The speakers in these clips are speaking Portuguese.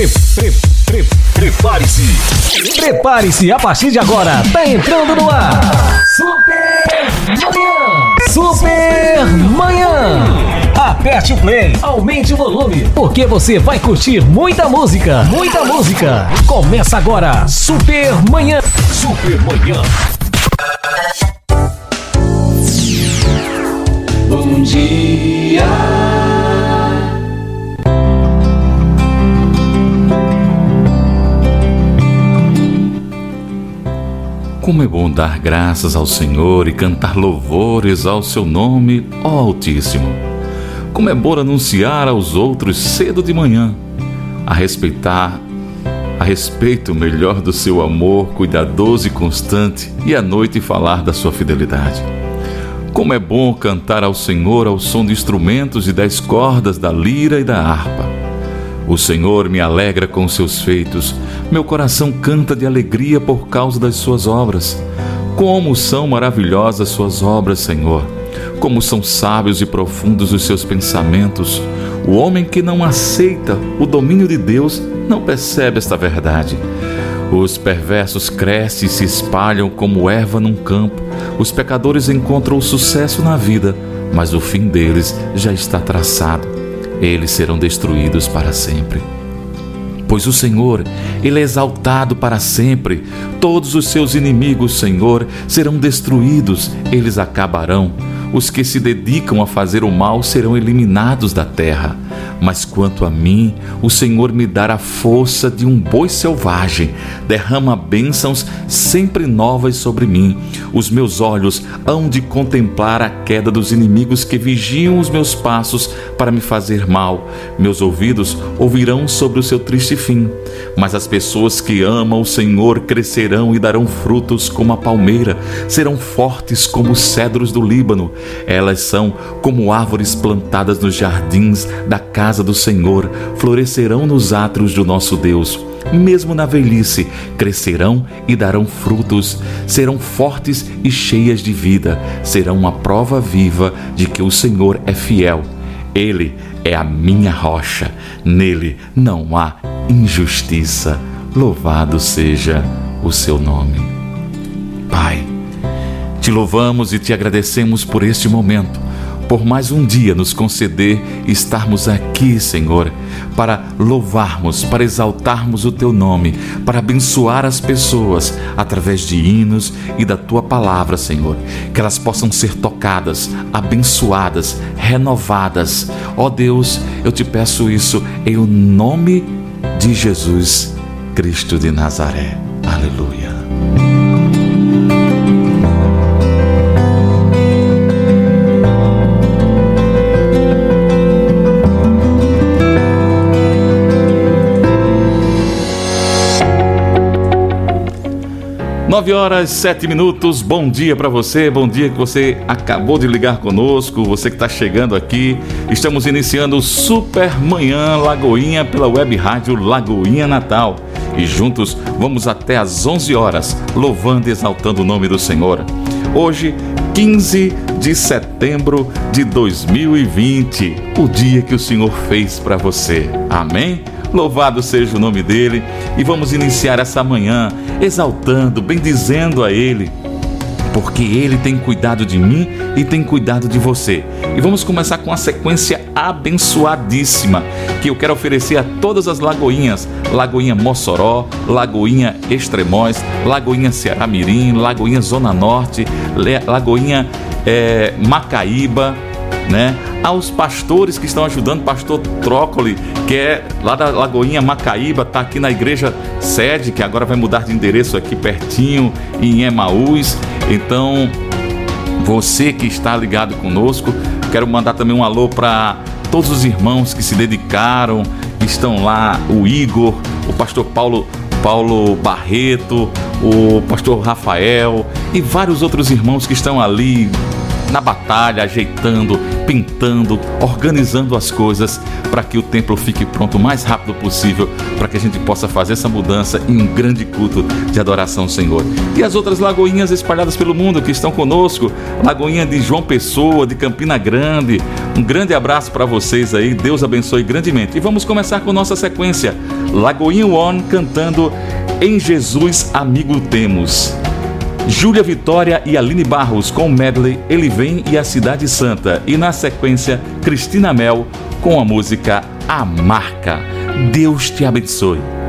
Pre, pre, pre, Prepare-se. Prepare-se, a partir de agora, tá entrando no ar. Super Manhã. Super Manhã. Aperte o play, aumente o volume, porque você vai curtir muita música, muita música. Começa agora, Super Manhã. Super Manhã. Bom dia. Como é bom dar graças ao Senhor e cantar louvores ao seu nome, ó Altíssimo. Como é bom anunciar aos outros cedo de manhã, a respeitar, a respeito melhor do seu amor cuidadoso e constante, e à noite falar da sua fidelidade. Como é bom cantar ao Senhor ao som de instrumentos e das cordas da lira e da harpa. O Senhor me alegra com seus feitos, meu coração canta de alegria por causa das suas obras. Como são maravilhosas suas obras, Senhor! Como são sábios e profundos os seus pensamentos! O homem que não aceita o domínio de Deus não percebe esta verdade. Os perversos crescem e se espalham como erva num campo. Os pecadores encontram o sucesso na vida, mas o fim deles já está traçado eles serão destruídos para sempre. Pois o Senhor, Ele é exaltado para sempre. Todos os seus inimigos, Senhor, serão destruídos, eles acabarão. Os que se dedicam a fazer o mal serão eliminados da terra. Mas quanto a mim, o Senhor me dará a força de um boi selvagem, derrama bênçãos sempre novas sobre mim. Os meus olhos hão de contemplar a queda dos inimigos que vigiam os meus passos para me fazer mal. Meus ouvidos ouvirão sobre o seu triste fim. Mas as pessoas que amam o Senhor crescerão e darão frutos como a palmeira, serão fortes como os cedros do Líbano. Elas são como árvores plantadas nos jardins da casa do Senhor florescerão nos átrios do nosso Deus. Mesmo na velhice, crescerão e darão frutos, serão fortes e cheias de vida, serão uma prova viva de que o Senhor é fiel. Ele é a minha rocha, nele não há injustiça. Louvado seja o seu nome. Pai, te louvamos e te agradecemos por este momento por mais um dia nos conceder estarmos aqui, Senhor, para louvarmos, para exaltarmos o Teu nome, para abençoar as pessoas através de hinos e da Tua palavra, Senhor. Que elas possam ser tocadas, abençoadas, renovadas. Ó oh Deus, eu te peço isso em o nome de Jesus Cristo de Nazaré. Aleluia. Nove horas, sete minutos. Bom dia para você. Bom dia que você acabou de ligar conosco. Você que está chegando aqui. Estamos iniciando o Super Manhã Lagoinha pela web rádio Lagoinha Natal. E juntos vamos até às 11 horas, louvando e exaltando o nome do Senhor. Hoje, 15 de setembro de 2020, o dia que o Senhor fez para você. Amém? Louvado seja o nome dele. E vamos iniciar essa manhã exaltando, bendizendo a ele, porque ele tem cuidado de mim e tem cuidado de você. E vamos começar com a sequência abençoadíssima que eu quero oferecer a todas as lagoinhas: Lagoinha Mossoró, Lagoinha Extremóis, Lagoinha Ceará Mirim, Lagoinha Zona Norte, Lagoinha é, Macaíba né? Aos pastores que estão ajudando, pastor Trócoli, que é lá da Lagoinha Macaíba, está aqui na igreja sede, que agora vai mudar de endereço aqui pertinho, em Emaús. Então, você que está ligado conosco, quero mandar também um alô para todos os irmãos que se dedicaram, estão lá, o Igor, o pastor Paulo Paulo Barreto, o pastor Rafael e vários outros irmãos que estão ali na batalha, ajeitando, pintando, organizando as coisas para que o templo fique pronto o mais rápido possível, para que a gente possa fazer essa mudança em um grande culto de adoração ao Senhor. E as outras lagoinhas espalhadas pelo mundo que estão conosco, Lagoinha de João Pessoa, de Campina Grande. Um grande abraço para vocês aí, Deus abençoe grandemente. E vamos começar com nossa sequência. Lagoinha One cantando Em Jesus Amigo Temos. Júlia Vitória e Aline Barros com o medley Ele Vem e a Cidade Santa. E na sequência, Cristina Mel com a música A Marca. Deus te abençoe.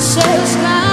Sobre os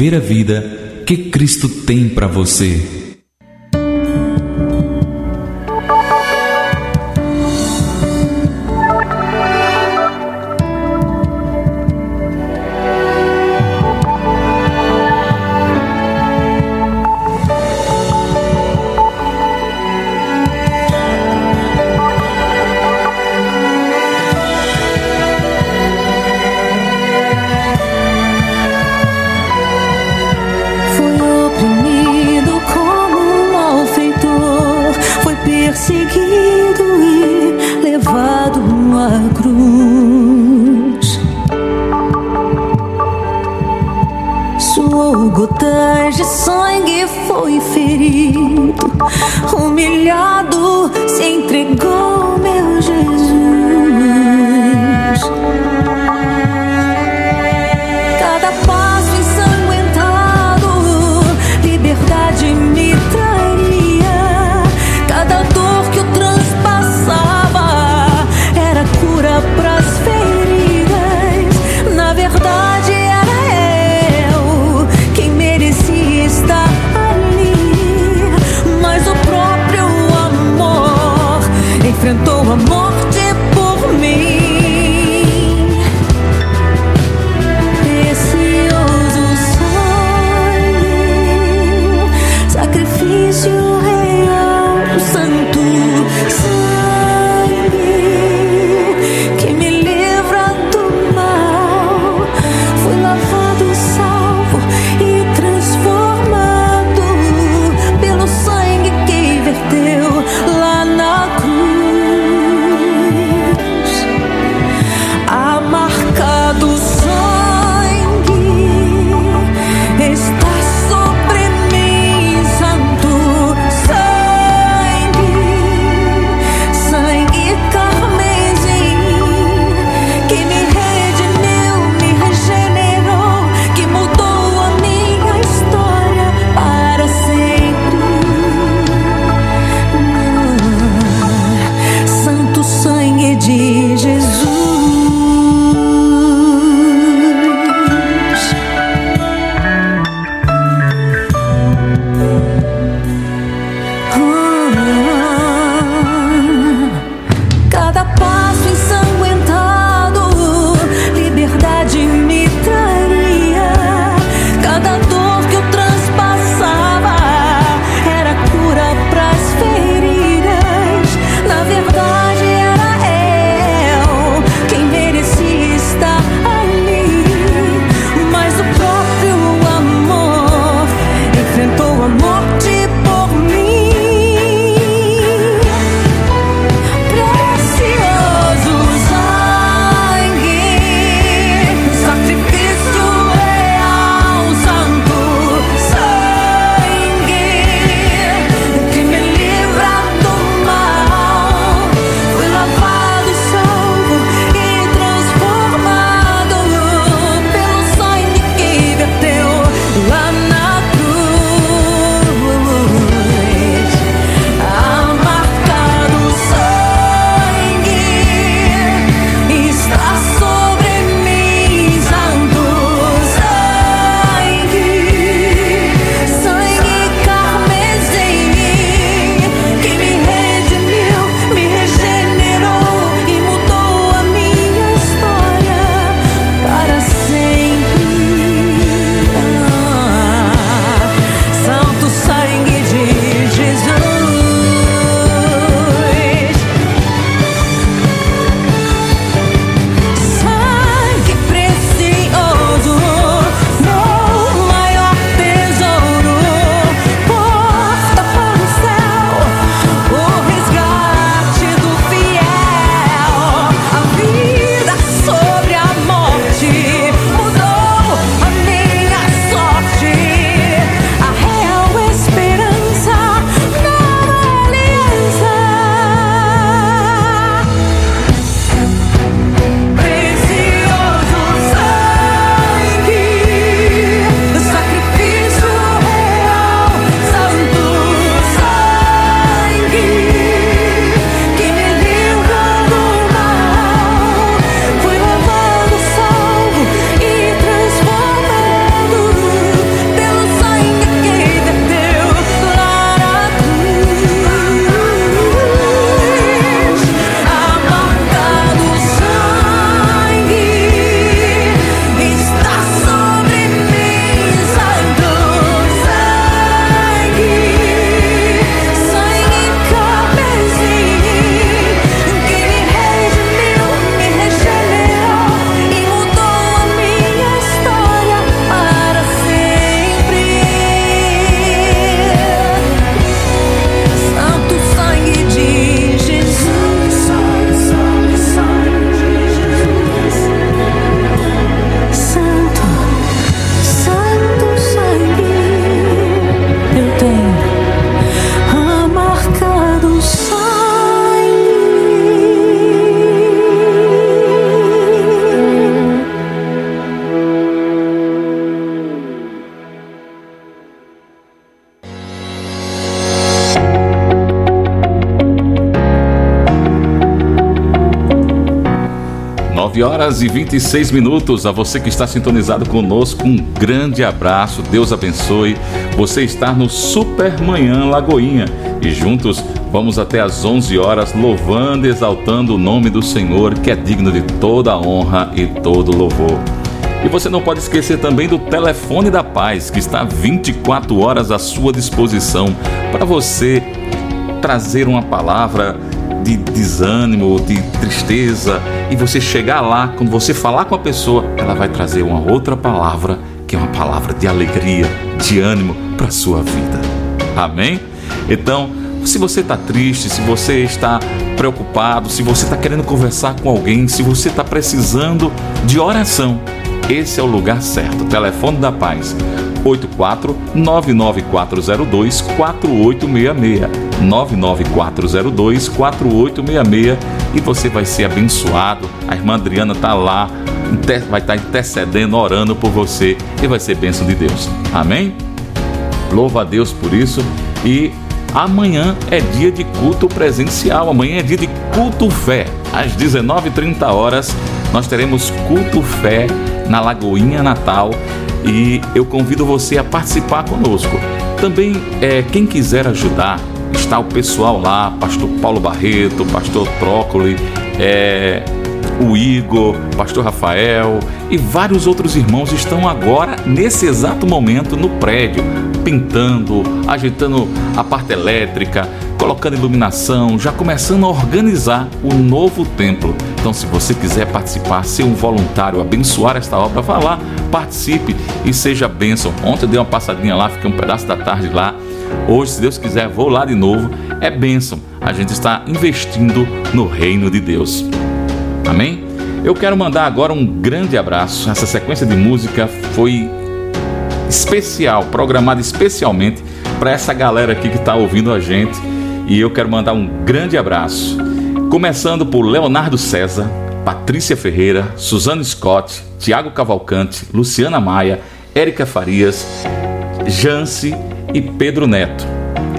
viver a vida que Cristo tem para você. Horas e 26 minutos. A você que está sintonizado conosco, um grande abraço. Deus abençoe. Você está no Super Manhã Lagoinha e juntos vamos até às 11 horas louvando e exaltando o nome do Senhor, que é digno de toda honra e todo louvor. E você não pode esquecer também do telefone da paz, que está 24 horas à sua disposição para você trazer uma palavra de desânimo, de tristeza, e você chegar lá, quando você falar com a pessoa, ela vai trazer uma outra palavra, que é uma palavra de alegria, de ânimo para sua vida. Amém? Então, se você está triste, se você está preocupado, se você está querendo conversar com alguém, se você está precisando de oração, esse é o lugar certo. Telefone da Paz 84 99402 4866 99402 4866 e você vai ser abençoado. A irmã Adriana tá lá, vai estar tá intercedendo, orando por você e vai ser bênção de Deus. Amém? Louva a Deus por isso e amanhã é dia de culto presencial. Amanhã é dia de culto fé. Às 19h30 horas nós teremos culto fé na Lagoinha Natal e eu convido você a participar conosco. Também, é, quem quiser ajudar, está o pessoal lá, pastor Paulo Barreto, pastor Trócoli, é, o Igor, pastor Rafael e vários outros irmãos estão agora, nesse exato momento, no prédio, pintando, ajeitando a parte elétrica, colocando iluminação, já começando a organizar o novo templo. Então, se você quiser participar, ser um voluntário, abençoar esta obra, vá lá, participe e seja bênção. Ontem eu dei uma passadinha lá, fiquei um pedaço da tarde lá. Hoje, se Deus quiser, vou lá de novo. É bênção. A gente está investindo no reino de Deus. Amém? Eu quero mandar agora um grande abraço. Essa sequência de música foi especial, programada especialmente para essa galera aqui que está ouvindo a gente. E eu quero mandar um grande abraço. Começando por Leonardo César, Patrícia Ferreira, Suzano Scott, Tiago Cavalcante, Luciana Maia, Érica Farias, Jance e Pedro Neto.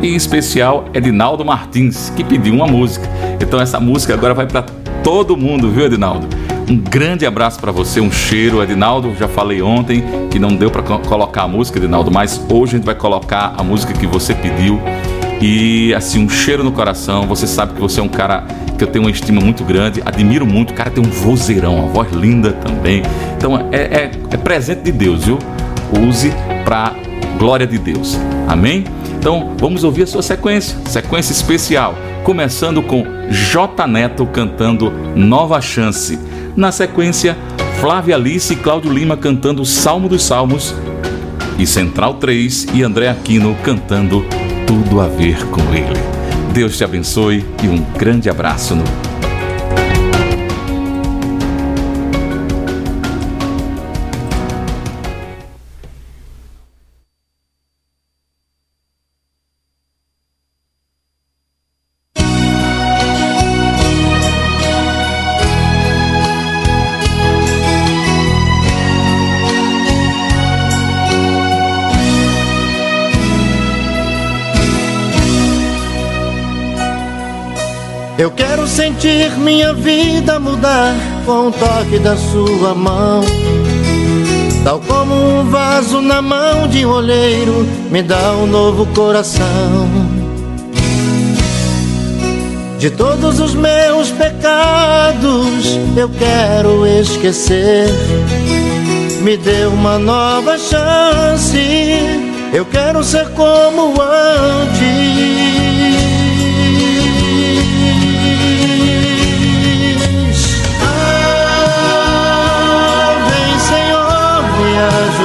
E em especial Edinaldo Martins, que pediu uma música. Então essa música agora vai para todo mundo, viu, Edinaldo? Um grande abraço para você, um cheiro, Edinaldo. Já falei ontem que não deu para colocar a música, Edinaldo, mas hoje a gente vai colocar a música que você pediu. E assim, um cheiro no coração. Você sabe que você é um cara que eu tenho uma estima muito grande, admiro muito. O cara tem um vozeirão, uma voz linda também. Então é, é, é presente de Deus, viu? Use para glória de Deus. Amém? Então vamos ouvir a sua sequência, sequência especial, começando com J Neto cantando Nova Chance. Na sequência, Flávia Alice e Cláudio Lima cantando Salmo dos Salmos e Central 3 e André Aquino cantando Tudo a ver com ele. Deus te abençoe e um grande abraço no sentir minha vida mudar com o toque da sua mão. Tal como um vaso na mão de um olheiro, me dá um novo coração. De todos os meus pecados, eu quero esquecer. Me dê uma nova chance, eu quero ser como antes.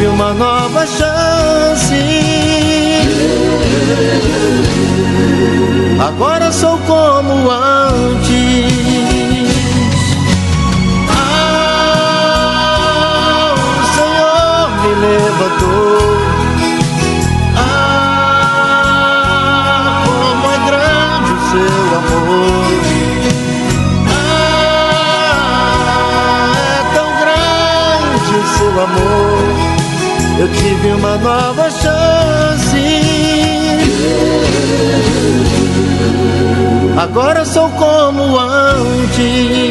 tive uma nova chance. Agora sou como antes. Ah, o Senhor me levantou. Ah, como é grande o seu amor. Ah, é amor eu tive uma nova chance. Agora sou como antes.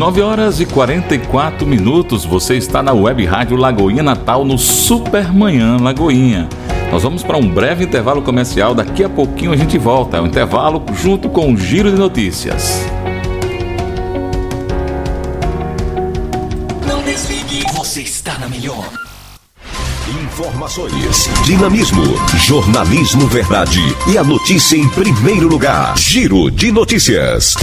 9 horas e 44 minutos, você está na Web Rádio Lagoinha Natal no Supermanhã Lagoinha. Nós vamos para um breve intervalo comercial, daqui a pouquinho a gente volta. É um intervalo junto com o Giro de Notícias. Não desligue, você está na melhor. Informações, dinamismo, jornalismo verdade e a notícia em primeiro lugar. Giro de Notícias.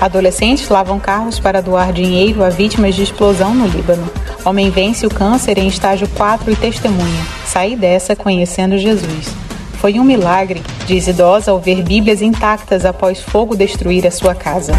Adolescentes lavam carros para doar dinheiro a vítimas de explosão no Líbano. Homem vence o câncer em estágio 4 e testemunha. Saí dessa conhecendo Jesus. Foi um milagre, diz idosa ao ver Bíblias intactas após fogo destruir a sua casa.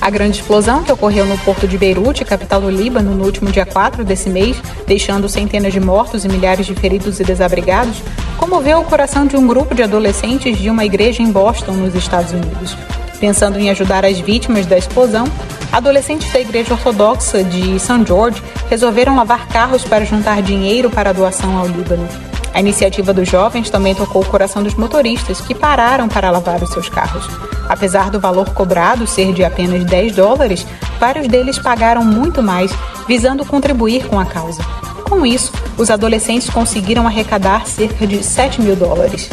A grande explosão que ocorreu no porto de Beirute, capital do Líbano, no último dia 4 desse mês, deixando centenas de mortos e milhares de feridos e desabrigados, comoveu o coração de um grupo de adolescentes de uma igreja em Boston, nos Estados Unidos. Pensando em ajudar as vítimas da explosão, adolescentes da Igreja Ortodoxa de St. George resolveram lavar carros para juntar dinheiro para a doação ao Líbano. A iniciativa dos jovens também tocou o coração dos motoristas, que pararam para lavar os seus carros. Apesar do valor cobrado ser de apenas 10 dólares, vários deles pagaram muito mais, visando contribuir com a causa. Com isso, os adolescentes conseguiram arrecadar cerca de 7 mil dólares.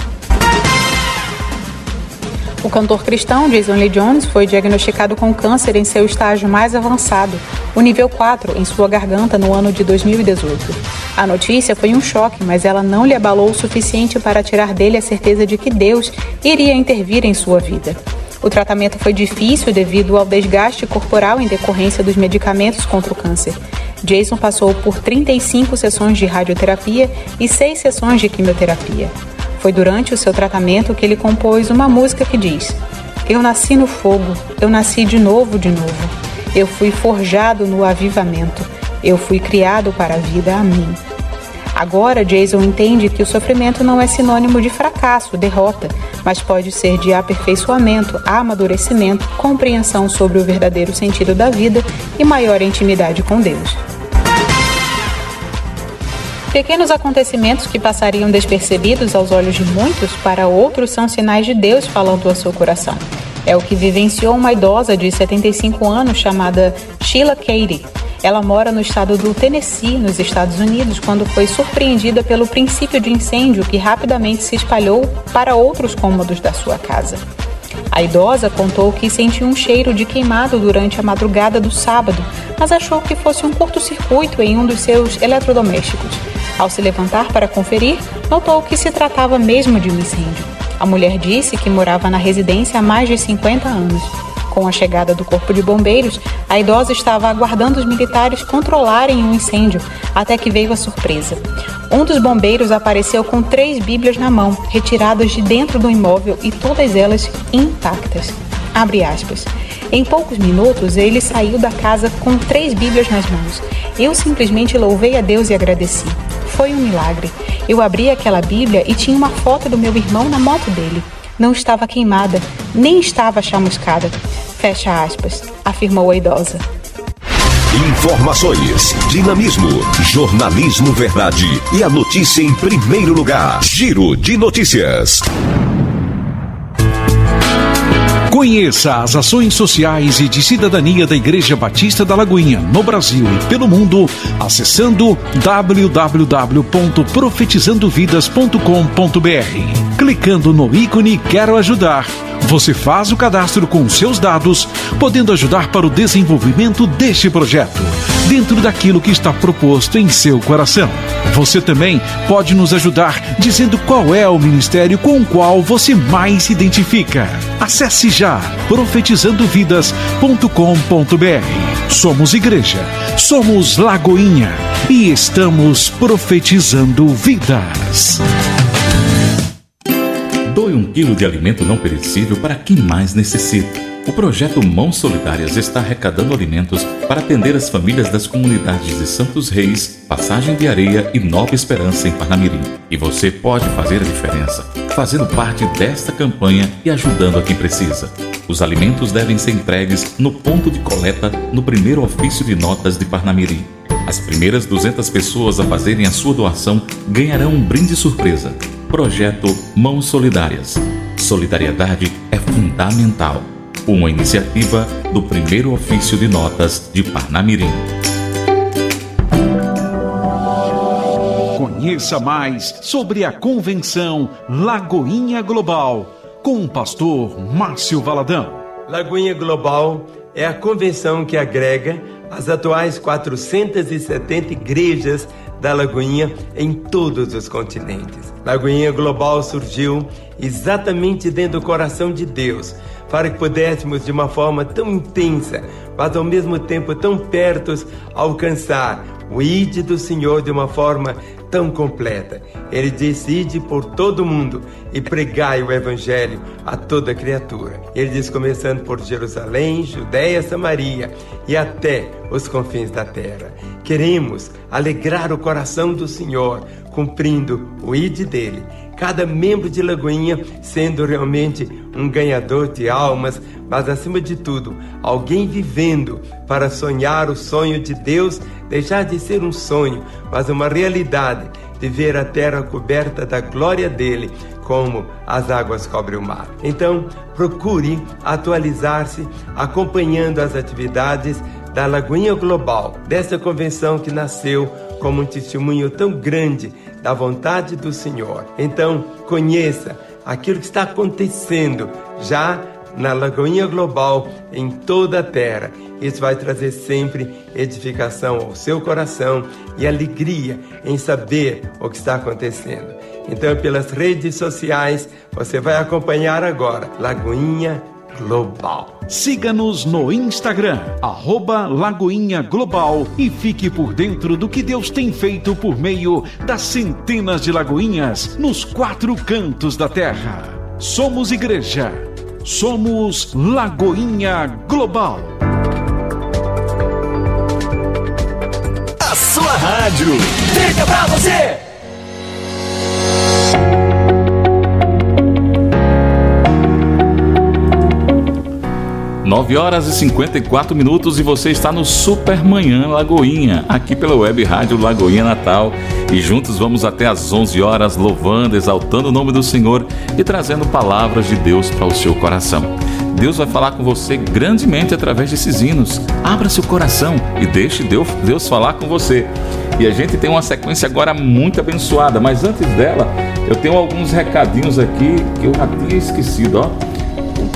O cantor cristão Jason Lee Jones foi diagnosticado com câncer em seu estágio mais avançado, o nível 4, em sua garganta no ano de 2018. A notícia foi um choque, mas ela não lhe abalou o suficiente para tirar dele a certeza de que Deus iria intervir em sua vida. O tratamento foi difícil devido ao desgaste corporal em decorrência dos medicamentos contra o câncer. Jason passou por 35 sessões de radioterapia e 6 sessões de quimioterapia. Foi durante o seu tratamento que ele compôs uma música que diz: Eu nasci no fogo, eu nasci de novo, de novo. Eu fui forjado no avivamento, eu fui criado para a vida a mim. Agora, Jason entende que o sofrimento não é sinônimo de fracasso, derrota, mas pode ser de aperfeiçoamento, amadurecimento, compreensão sobre o verdadeiro sentido da vida e maior intimidade com Deus. Pequenos acontecimentos que passariam despercebidos aos olhos de muitos, para outros são sinais de Deus falando ao seu coração. É o que vivenciou uma idosa de 75 anos chamada Sheila Katie. Ela mora no estado do Tennessee, nos Estados Unidos, quando foi surpreendida pelo princípio de incêndio que rapidamente se espalhou para outros cômodos da sua casa. A idosa contou que sentiu um cheiro de queimado durante a madrugada do sábado, mas achou que fosse um curto-circuito em um dos seus eletrodomésticos. Ao se levantar para conferir, notou que se tratava mesmo de um incêndio. A mulher disse que morava na residência há mais de 50 anos. Com a chegada do corpo de bombeiros, a idosa estava aguardando os militares controlarem o um incêndio, até que veio a surpresa. Um dos bombeiros apareceu com três Bíblias na mão, retiradas de dentro do imóvel e todas elas intactas. Abre aspas. Em poucos minutos, ele saiu da casa com três Bíblias nas mãos. Eu simplesmente louvei a Deus e agradeci. Foi um milagre. Eu abri aquela Bíblia e tinha uma foto do meu irmão na moto dele. Não estava queimada, nem estava chamuscada. Fecha aspas, afirmou a idosa. Informações, dinamismo, jornalismo verdade e a notícia em primeiro lugar. Giro de Notícias. Conheça as ações sociais e de cidadania da Igreja Batista da Lagoinha, no Brasil e pelo mundo, acessando www.profetizandovidas.com.br. Clicando no ícone Quero Ajudar, você faz o cadastro com seus dados, podendo ajudar para o desenvolvimento deste projeto. dentro daquilo que está proposto em seu coração. Você também pode nos ajudar dizendo qual é o ministério com o qual você mais se identifica. Acesse já profetizandovidas.com.br. Somos igreja, somos Lagoinha e estamos profetizando vidas. Doe um quilo de alimento não perecível para quem mais necessita. O projeto Mãos Solidárias está arrecadando alimentos para atender as famílias das comunidades de Santos Reis, Passagem de Areia e Nova Esperança em Parnamirim. E você pode fazer a diferença, fazendo parte desta campanha e ajudando a quem precisa. Os alimentos devem ser entregues no ponto de coleta no primeiro ofício de notas de Parnamirim. As primeiras 200 pessoas a fazerem a sua doação ganharão um brinde surpresa. Projeto Mãos Solidárias. Solidariedade é fundamental uma iniciativa do primeiro ofício de notas de Parnamirim. Conheça mais sobre a convenção Lagoinha Global com o pastor Márcio Valadão. Lagoinha Global é a convenção que agrega as atuais 470 igrejas da Lagoinha em todos os continentes. Lagoinha Global surgiu exatamente dentro do coração de Deus para que pudéssemos, de uma forma tão intensa, mas ao mesmo tempo tão perto, alcançar o ide do Senhor de uma forma tão completa. Ele diz: Ide por todo mundo e pregai o Evangelho a toda criatura. Ele diz: começando por Jerusalém, Judéia, Samaria e até os confins da terra. Queremos alegrar o coração do Senhor, cumprindo o ide dele cada membro de Lagoinha sendo realmente um ganhador de almas, mas acima de tudo, alguém vivendo para sonhar o sonho de Deus, deixar de ser um sonho, mas uma realidade de ver a terra coberta da glória dele, como as águas cobrem o mar. Então, procure atualizar-se acompanhando as atividades da Lagoinha Global, dessa convenção que nasceu como um testemunho tão grande da vontade do Senhor. Então, conheça aquilo que está acontecendo já na Lagoinha Global em toda a terra. Isso vai trazer sempre edificação ao seu coração e alegria em saber o que está acontecendo. Então, pelas redes sociais, você vai acompanhar agora Lagoinha Global. Siga-nos no Instagram, arroba Lagoinha Global e fique por dentro do que Deus tem feito por meio das centenas de lagoinhas nos quatro cantos da terra. Somos igreja. Somos Lagoinha Global. A sua rádio. Fica pra você. 9 horas e 54 minutos e você está no Supermanhã Lagoinha, aqui pela Web Rádio Lagoinha Natal. E juntos vamos até às 11 horas louvando, exaltando o nome do Senhor e trazendo palavras de Deus para o seu coração. Deus vai falar com você grandemente através desses hinos. Abra seu coração e deixe Deus, Deus falar com você. E a gente tem uma sequência agora muito abençoada, mas antes dela, eu tenho alguns recadinhos aqui que eu já tinha esquecido, ó.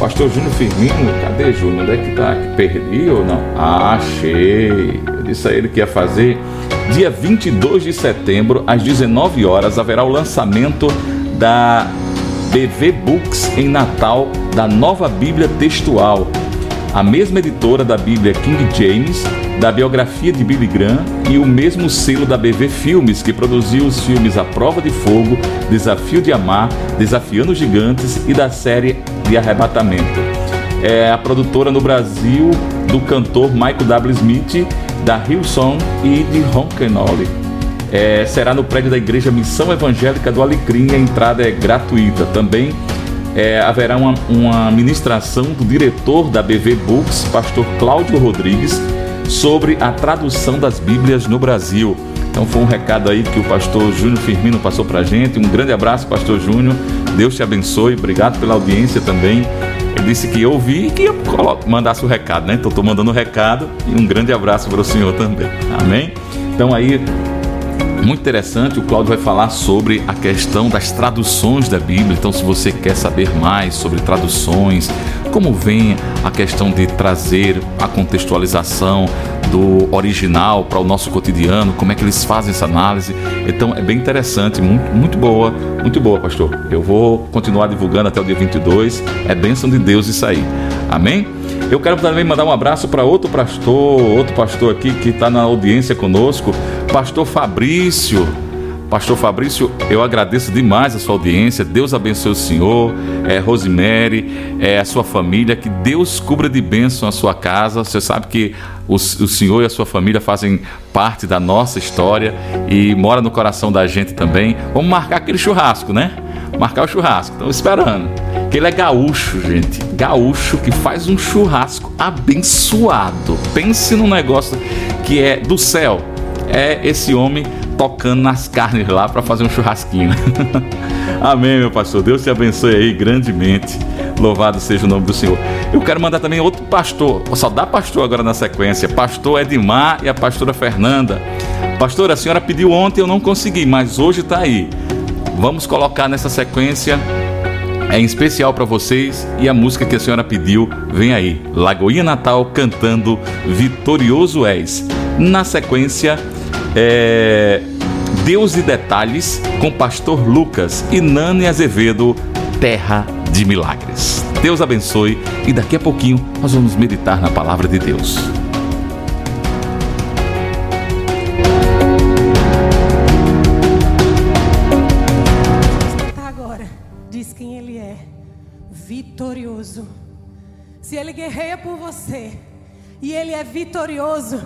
Pastor Júnior Firmino, cadê Júnior? Onde é que tá? Perdi ou não? Ah, achei. Eu disse a ele que ia fazer. Dia 22 de setembro, às 19 horas, haverá o lançamento da BV Books em Natal da nova Bíblia textual. A mesma editora da Bíblia King James da biografia de Billy Graham e o mesmo selo da BV Filmes, que produziu os filmes A Prova de Fogo, Desafio de Amar, Desafiando Gigantes e da série de Arrebatamento. É a produtora no Brasil do cantor Michael W. Smith, da Hillsong e de Ronquenole. É, será no prédio da Igreja Missão Evangélica do Alecrim a entrada é gratuita. Também é, haverá uma, uma ministração do diretor da BV Books, pastor Cláudio Rodrigues, sobre a tradução das Bíblias no Brasil. Então foi um recado aí que o pastor Júnior Firmino passou para a gente. Um grande abraço, pastor Júnior. Deus te abençoe. Obrigado pela audiência também. Ele disse que eu ouvi e que eu mandasse o recado, né? Então estou mandando o recado e um grande abraço para o senhor também. Amém? Então aí muito interessante, o Cláudio vai falar sobre a questão das traduções da Bíblia. Então, se você quer saber mais sobre traduções, como vem a questão de trazer a contextualização do original para o nosso cotidiano, como é que eles fazem essa análise. Então é bem interessante, muito, muito boa, muito boa, pastor. Eu vou continuar divulgando até o dia 22. É bênção de Deus isso aí. Amém? Eu quero também mandar um abraço para outro pastor, outro pastor aqui que está na audiência conosco, pastor Fabrício. Pastor Fabrício, eu agradeço demais a sua audiência. Deus abençoe o senhor, é, Rosemary, é, a sua família. Que Deus cubra de bênção a sua casa. Você sabe que o, o senhor e a sua família fazem parte da nossa história e mora no coração da gente também. Vamos marcar aquele churrasco, né? Marcar o churrasco. Estamos esperando. Que ele é gaúcho, gente. Gaúcho que faz um churrasco abençoado. Pense num negócio que é do céu. É esse homem tocando nas carnes lá para fazer um churrasquinho. Amém, meu pastor. Deus te abençoe aí grandemente. Louvado seja o nome do Senhor. Eu quero mandar também outro pastor, só dá pastor agora na sequência, pastor Edmar e a pastora Fernanda. Pastor, a senhora pediu ontem, eu não consegui, mas hoje está aí. Vamos colocar nessa sequência é em especial para vocês e a música que a senhora pediu vem aí. Lagoinha Natal cantando Vitorioso És. Na sequência, é, Deus e Detalhes com Pastor Lucas e Nani Azevedo, Terra de Milagres. Deus abençoe e daqui a pouquinho nós vamos meditar na palavra de Deus. Agora, diz quem ele é: vitorioso. Se ele guerreia por você e ele é vitorioso,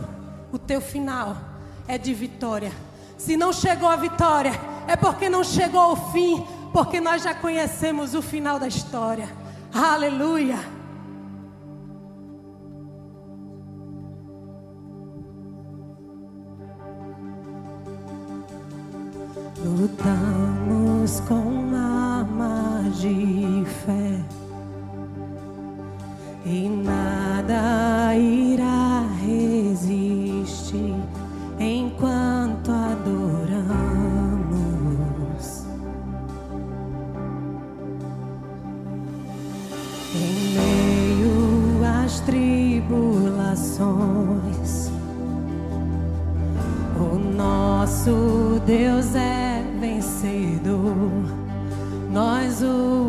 o teu final é de vitória. Se não chegou a vitória, é porque não chegou ao fim, porque nós já conhecemos o final da história. Aleluia. Lutamos com armas de fé e nada irá tribulações, o nosso Deus é vencedor, nós o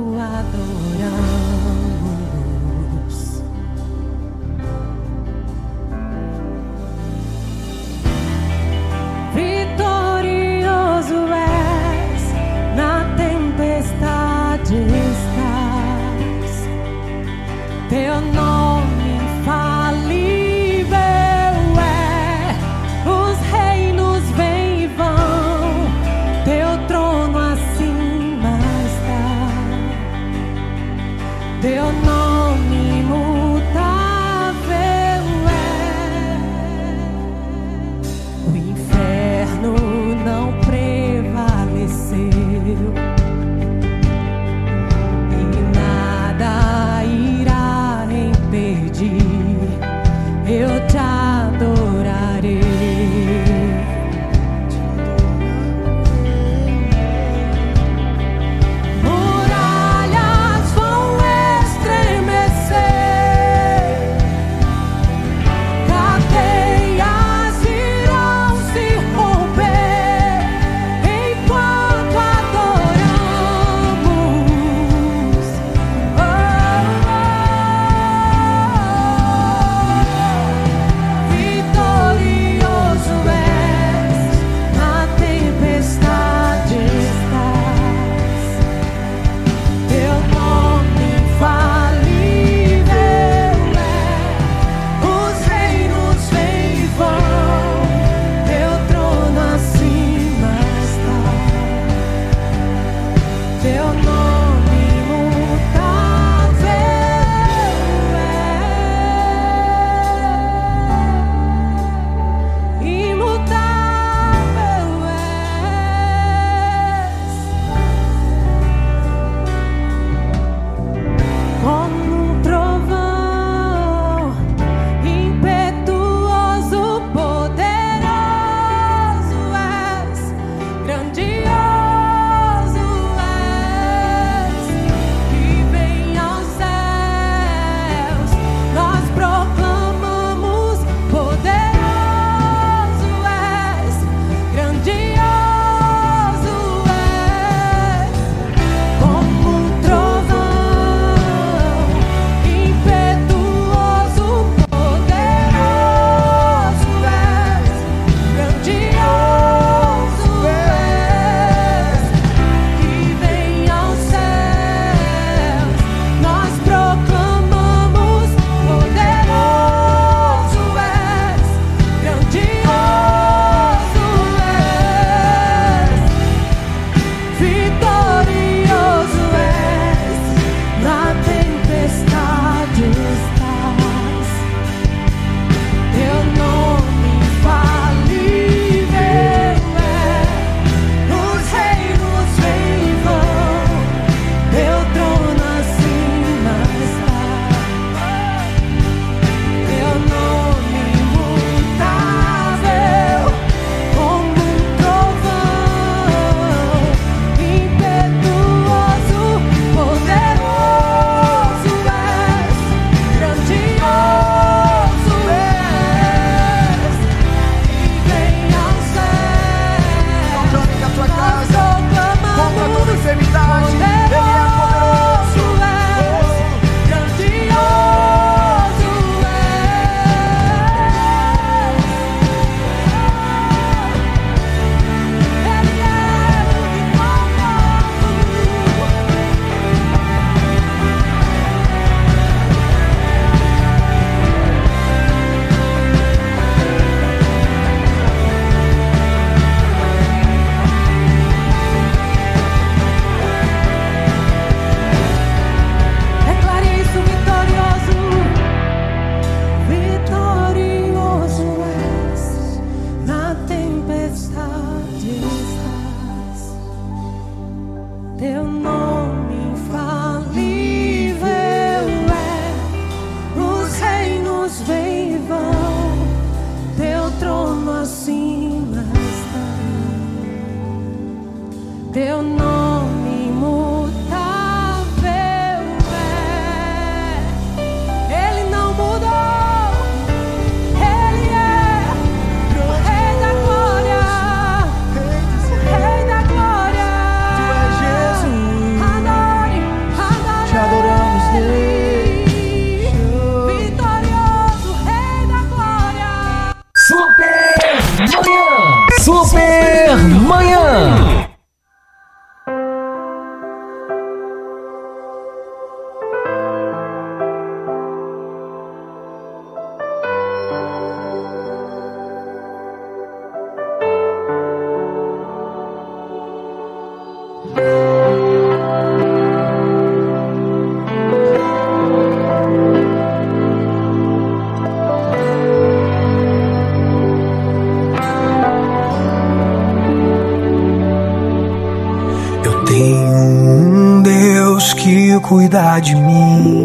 cuidar de mim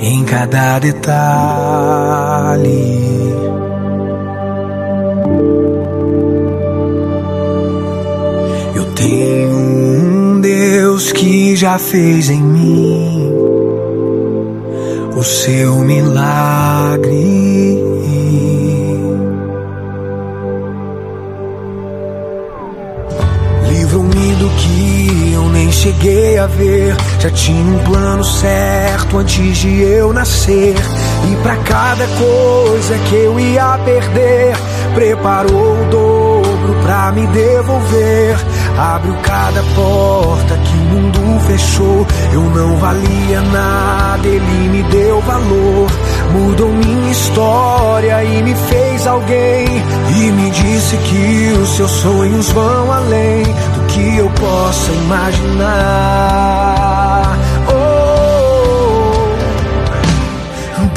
em cada detalhe. Eu tenho um Deus que já fez em antes de eu nascer. E para cada coisa que eu ia perder, preparou o dobro pra me devolver. Abriu cada porta que o mundo fechou. Eu não valia nada, ele me deu valor. Mudou minha história e me fez alguém. E me disse que os seus sonhos vão além do que eu possa imaginar.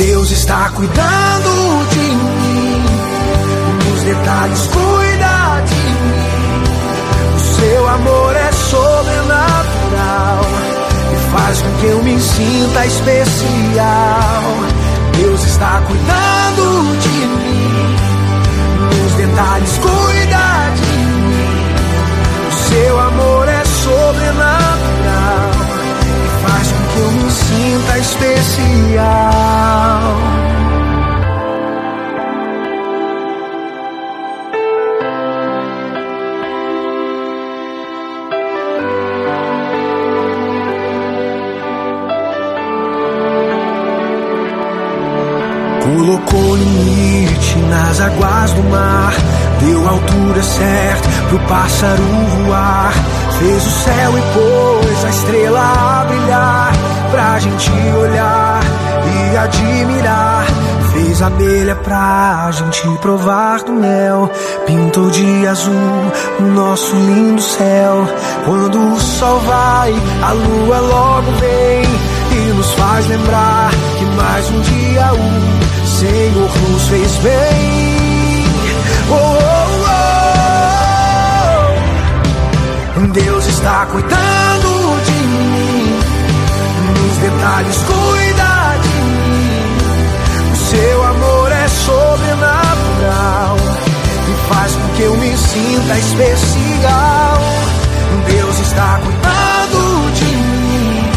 Deus está cuidando de mim, nos detalhes cuida de mim. O seu amor é sobrenatural e faz com que eu me sinta especial. Deus está cuidando de mim, nos detalhes cuida de mim. O seu amor é sobrenatural sinta especial. Colocou limite nas águas do mar, deu a altura certa pro pássaro voar. Fez o céu e pôs a estrela a brilhar, pra gente olhar e admirar. Fez abelha pra gente provar do mel. Pintou de azul o nosso lindo céu. Quando o sol vai, a lua logo vem e nos faz lembrar que mais um dia o Senhor nos fez bem. Oh, oh, oh. Deus está cuidando detalhes cuida de mim. O seu amor é sobrenatural e faz com que eu me sinta especial. Deus está cuidando de mim,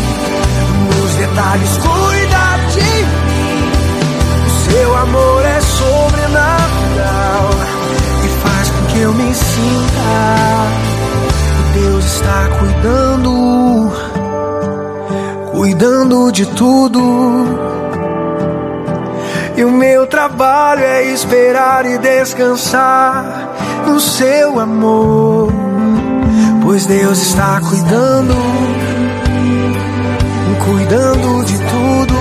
nos detalhes cuida de mim. Seu amor é sobrenatural e faz com que eu me sinta. Deus está cuidando, cuidando de tudo. E o meu trabalho é esperar e descansar no seu amor, pois Deus está cuidando, cuidando de tudo.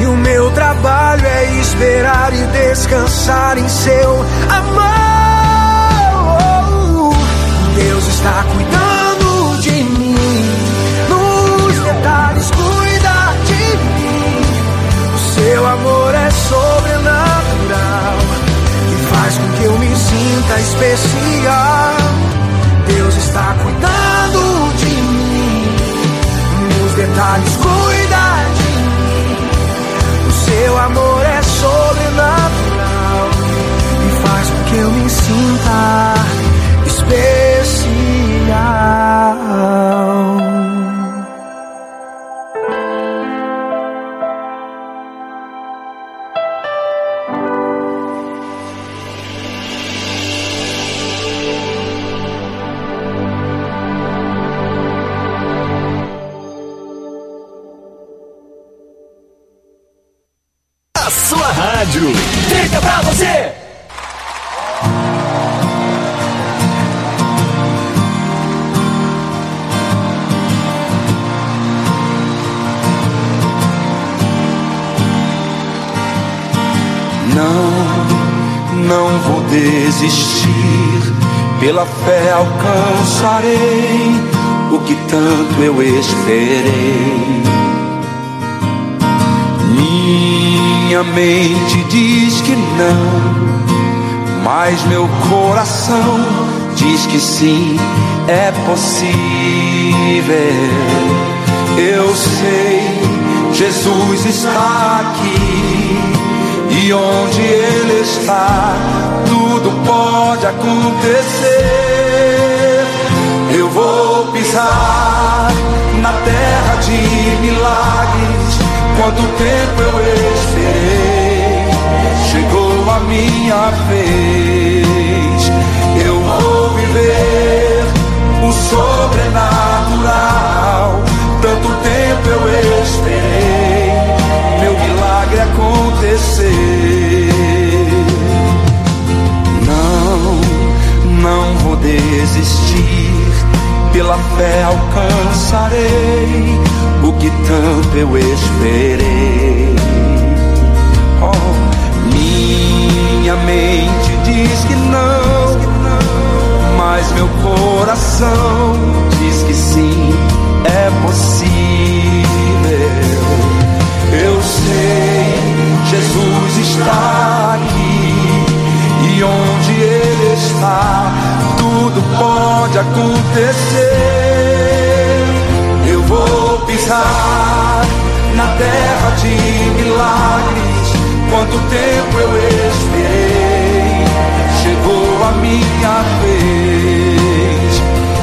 E o meu trabalho é esperar e descansar em seu amor. Deus está cuidando seu amor é sobrenatural e faz com que eu me sinta especial. Deus está cuidando de mim, nos detalhes cuida de mim. Seu amor é sobrenatural e faz com que eu me sinta especial. Fé alcançarei o que tanto eu esperei minha mente diz que não, mas meu coração diz que sim, é possível. Eu sei, Jesus está aqui, e onde Ele está, tudo pode acontecer. Vou pisar na terra de milagres Quanto tempo eu esperei, chegou a minha vez. Eu vou viver o sobrenatural. Tanto tempo eu esperei, meu milagre acontecer. Não, não vou desistir. Pela fé alcançarei o que tanto eu esperei. Oh, minha mente diz que não, mas meu coração diz que sim, é possível. Eu sei, Jesus está aqui e onde Ele está, tudo pode acontecer vou pisar na terra de milagres. Quanto tempo eu esperei, chegou a minha vez.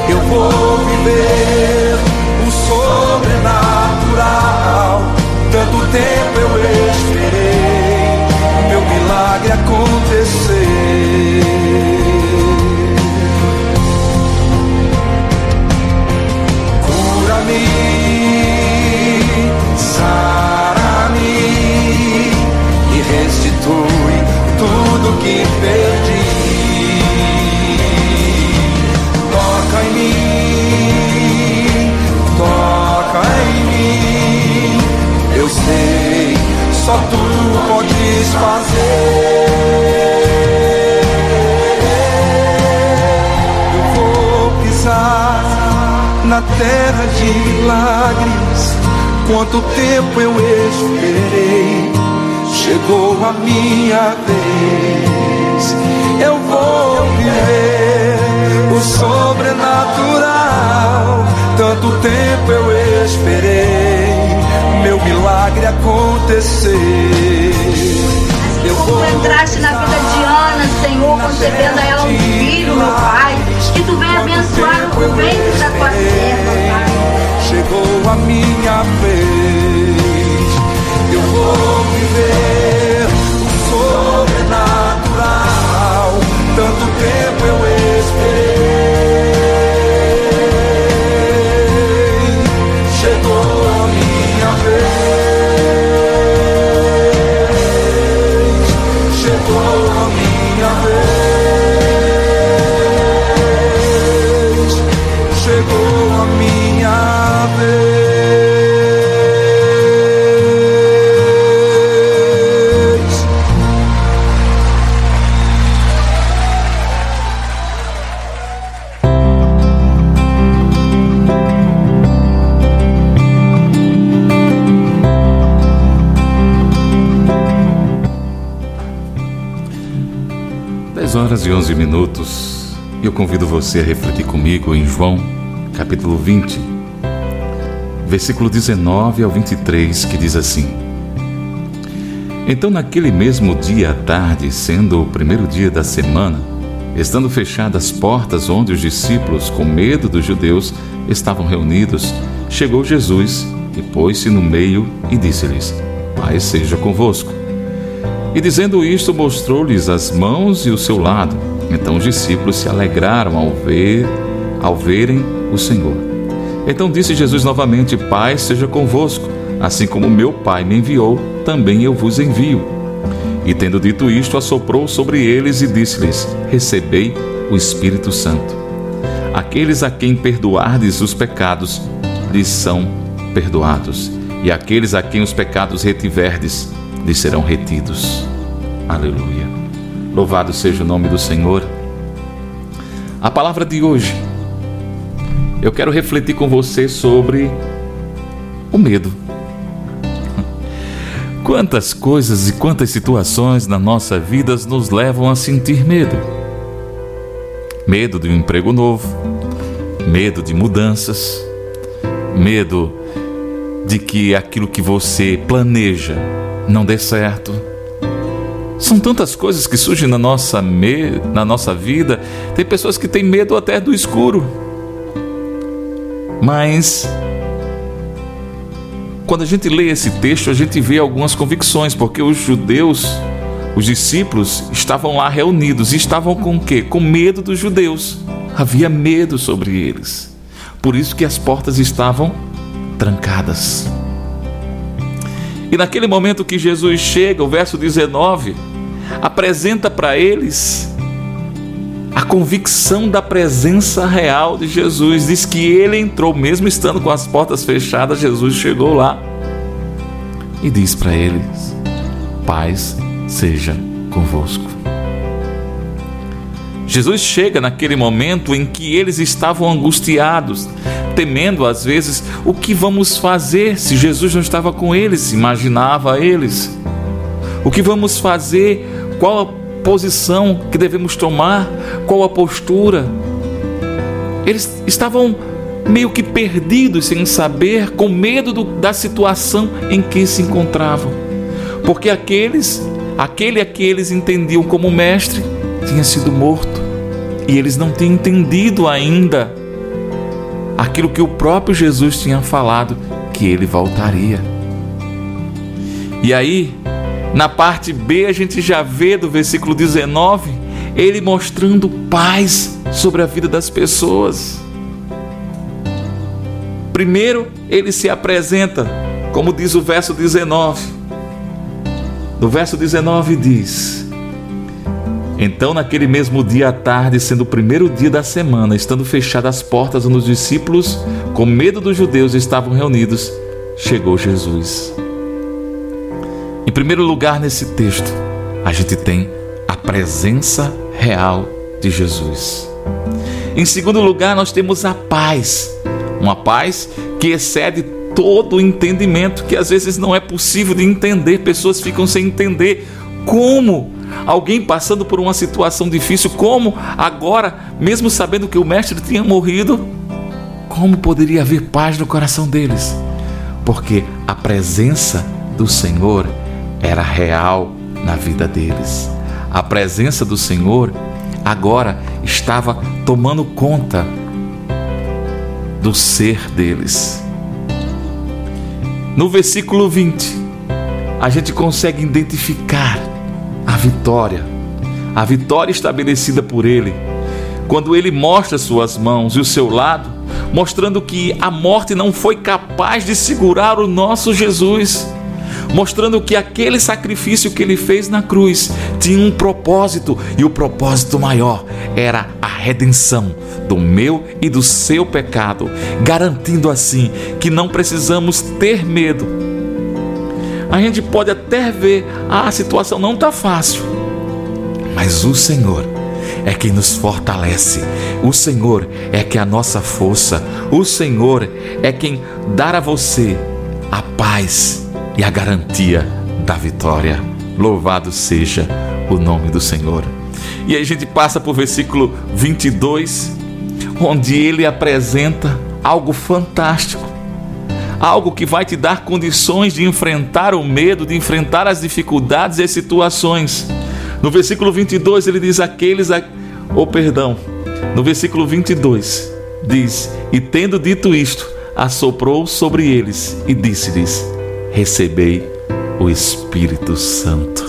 Eu vou viver o sobrenatural. Tanto tempo eu esperei, meu milagre acontecer. Só tu podes fazer. Na terra de milagres. Quanto tempo eu esperei chegou a minha vez. Eu vou viver o sobrenatural. Tanto tempo eu esperei meu milagre acontecer. Eu vou entraste na vida de Ana, Senhor, concebendo a ela um filho, meu Pai. Abençoar o ventre da tua serva, Pai. Chegou a minha vez. Eu vou viver eu convido você a refletir comigo em João, capítulo 20, versículo 19 ao 23, que diz assim: Então, naquele mesmo dia à tarde, sendo o primeiro dia da semana, estando fechadas as portas onde os discípulos, com medo dos judeus, estavam reunidos, chegou Jesus e pôs-se no meio e disse-lhes: Pai seja convosco. E dizendo isto, mostrou-lhes as mãos e o seu lado. Então os discípulos se alegraram ao ver, ao verem o Senhor. Então disse Jesus novamente: Pai seja convosco. Assim como meu Pai me enviou, também eu vos envio. E tendo dito isto, assoprou sobre eles e disse-lhes: Recebei o Espírito Santo. Aqueles a quem perdoardes os pecados, lhes são perdoados, e aqueles a quem os pecados retiverdes, lhes serão retidos. Aleluia. Louvado seja o nome do Senhor. A palavra de hoje, eu quero refletir com você sobre o medo. Quantas coisas e quantas situações na nossa vida nos levam a sentir medo? Medo de um emprego novo, medo de mudanças, medo de que aquilo que você planeja não dê certo. São tantas coisas que surgem na nossa, me... na nossa vida. Tem pessoas que têm medo até do escuro. Mas quando a gente lê esse texto, a gente vê algumas convicções, porque os judeus, os discípulos, estavam lá reunidos e estavam com o quê? Com medo dos judeus. Havia medo sobre eles. Por isso que as portas estavam trancadas. E naquele momento que Jesus chega, o verso 19, apresenta para eles a convicção da presença real de Jesus. Diz que ele entrou, mesmo estando com as portas fechadas, Jesus chegou lá e diz para eles: Paz seja convosco. Jesus chega naquele momento em que eles estavam angustiados, temendo às vezes o que vamos fazer se Jesus não estava com eles, imaginava eles. O que vamos fazer? Qual a posição que devemos tomar? Qual a postura? Eles estavam meio que perdidos, sem saber, com medo do, da situação em que se encontravam. Porque aqueles, aquele a que eles entendiam como mestre, tinha sido morto. E eles não tinham entendido ainda aquilo que o próprio Jesus tinha falado, que ele voltaria. E aí, na parte B, a gente já vê do versículo 19, ele mostrando paz sobre a vida das pessoas. Primeiro, ele se apresenta, como diz o verso 19. No verso 19 diz: Então, naquele mesmo dia à tarde, sendo o primeiro dia da semana, estando fechadas as portas onde os discípulos, com medo dos judeus, estavam reunidos, chegou Jesus. Em primeiro lugar, nesse texto, a gente tem a presença real de Jesus. Em segundo lugar, nós temos a paz, uma paz que excede todo o entendimento, que às vezes não é possível de entender, pessoas ficam sem entender como alguém passando por uma situação difícil, como agora, mesmo sabendo que o mestre tinha morrido, como poderia haver paz no coração deles? Porque a presença do Senhor era real na vida deles. A presença do Senhor agora estava tomando conta do ser deles. No versículo 20, a gente consegue identificar a vitória, a vitória estabelecida por Ele, quando Ele mostra suas mãos e o seu lado, mostrando que a morte não foi capaz de segurar o nosso Jesus mostrando que aquele sacrifício que ele fez na cruz tinha um propósito e o propósito maior era a redenção do meu e do seu pecado, garantindo assim que não precisamos ter medo. A gente pode até ver, ah, a situação não está fácil, mas o Senhor é quem nos fortalece. O Senhor é que é a nossa força. O Senhor é quem dá a você a paz e a garantia da vitória. Louvado seja o nome do Senhor. E aí a gente passa para o versículo 22, onde ele apresenta algo fantástico. algo que vai te dar condições de enfrentar o medo, de enfrentar as dificuldades e as situações. No versículo 22 ele diz: Aqueles, a... ou oh, perdão, no versículo 22 diz: E tendo dito isto, assoprou sobre eles e disse-lhes: Recebei o Espírito Santo.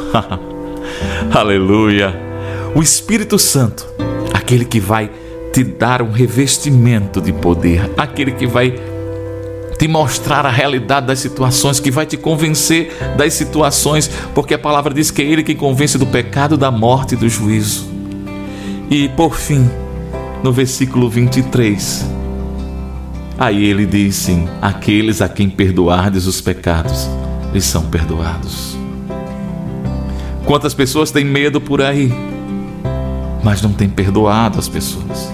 Aleluia! O Espírito Santo, aquele que vai te dar um revestimento de poder, aquele que vai te mostrar a realidade das situações, que vai te convencer das situações, porque a palavra diz que é Ele quem convence do pecado, da morte e do juízo. E por fim, no versículo 23, aí ele diz sim: aqueles a quem perdoardes os pecados, lhes são perdoados. Quantas pessoas têm medo por aí, mas não têm perdoado as pessoas.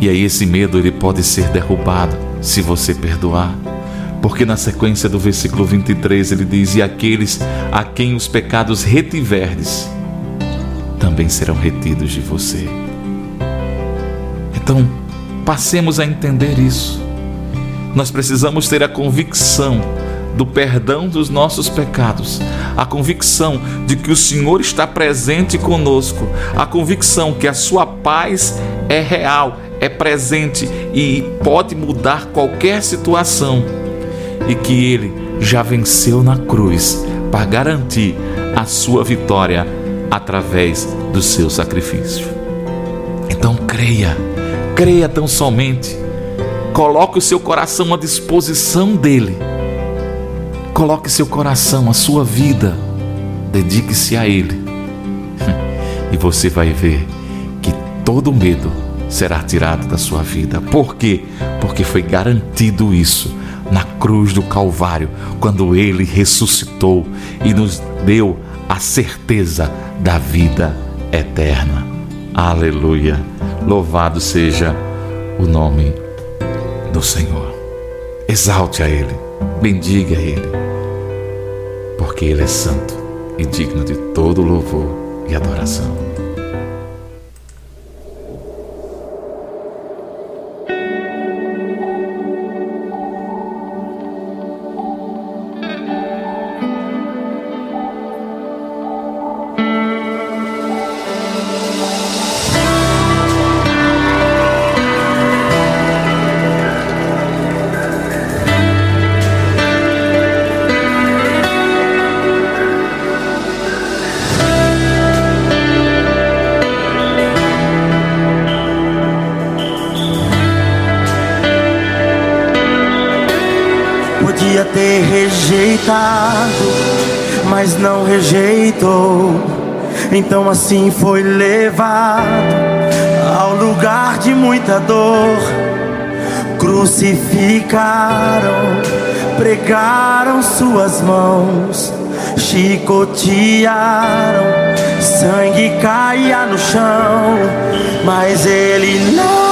E aí esse medo ele pode ser derrubado se você perdoar. Porque na sequência do versículo 23 ele diz: E aqueles a quem os pecados retiverdes, também serão retidos de você. Então, passemos a entender isso. Nós precisamos ter a convicção do perdão dos nossos pecados, a convicção de que o Senhor está presente conosco, a convicção que a sua paz é real, é presente e pode mudar qualquer situação e que ele já venceu na cruz para garantir a sua vitória através do seu sacrifício. Então creia, creia tão somente. Coloque o seu coração à disposição dele. Coloque seu coração, a sua vida, dedique-se a ele. E você vai ver que todo medo será tirado da sua vida. Por quê? Porque foi garantido isso na cruz do Calvário, quando ele ressuscitou e nos deu a certeza da vida eterna. Aleluia! Louvado seja o nome do Senhor. Exalte a Ele, bendiga a Ele, porque Ele é santo e digno de todo louvor e adoração. Rejeitou. Então assim foi levado ao lugar de muita dor. Crucificaram, pregaram suas mãos, chicotearam, sangue caía no chão, mas ele não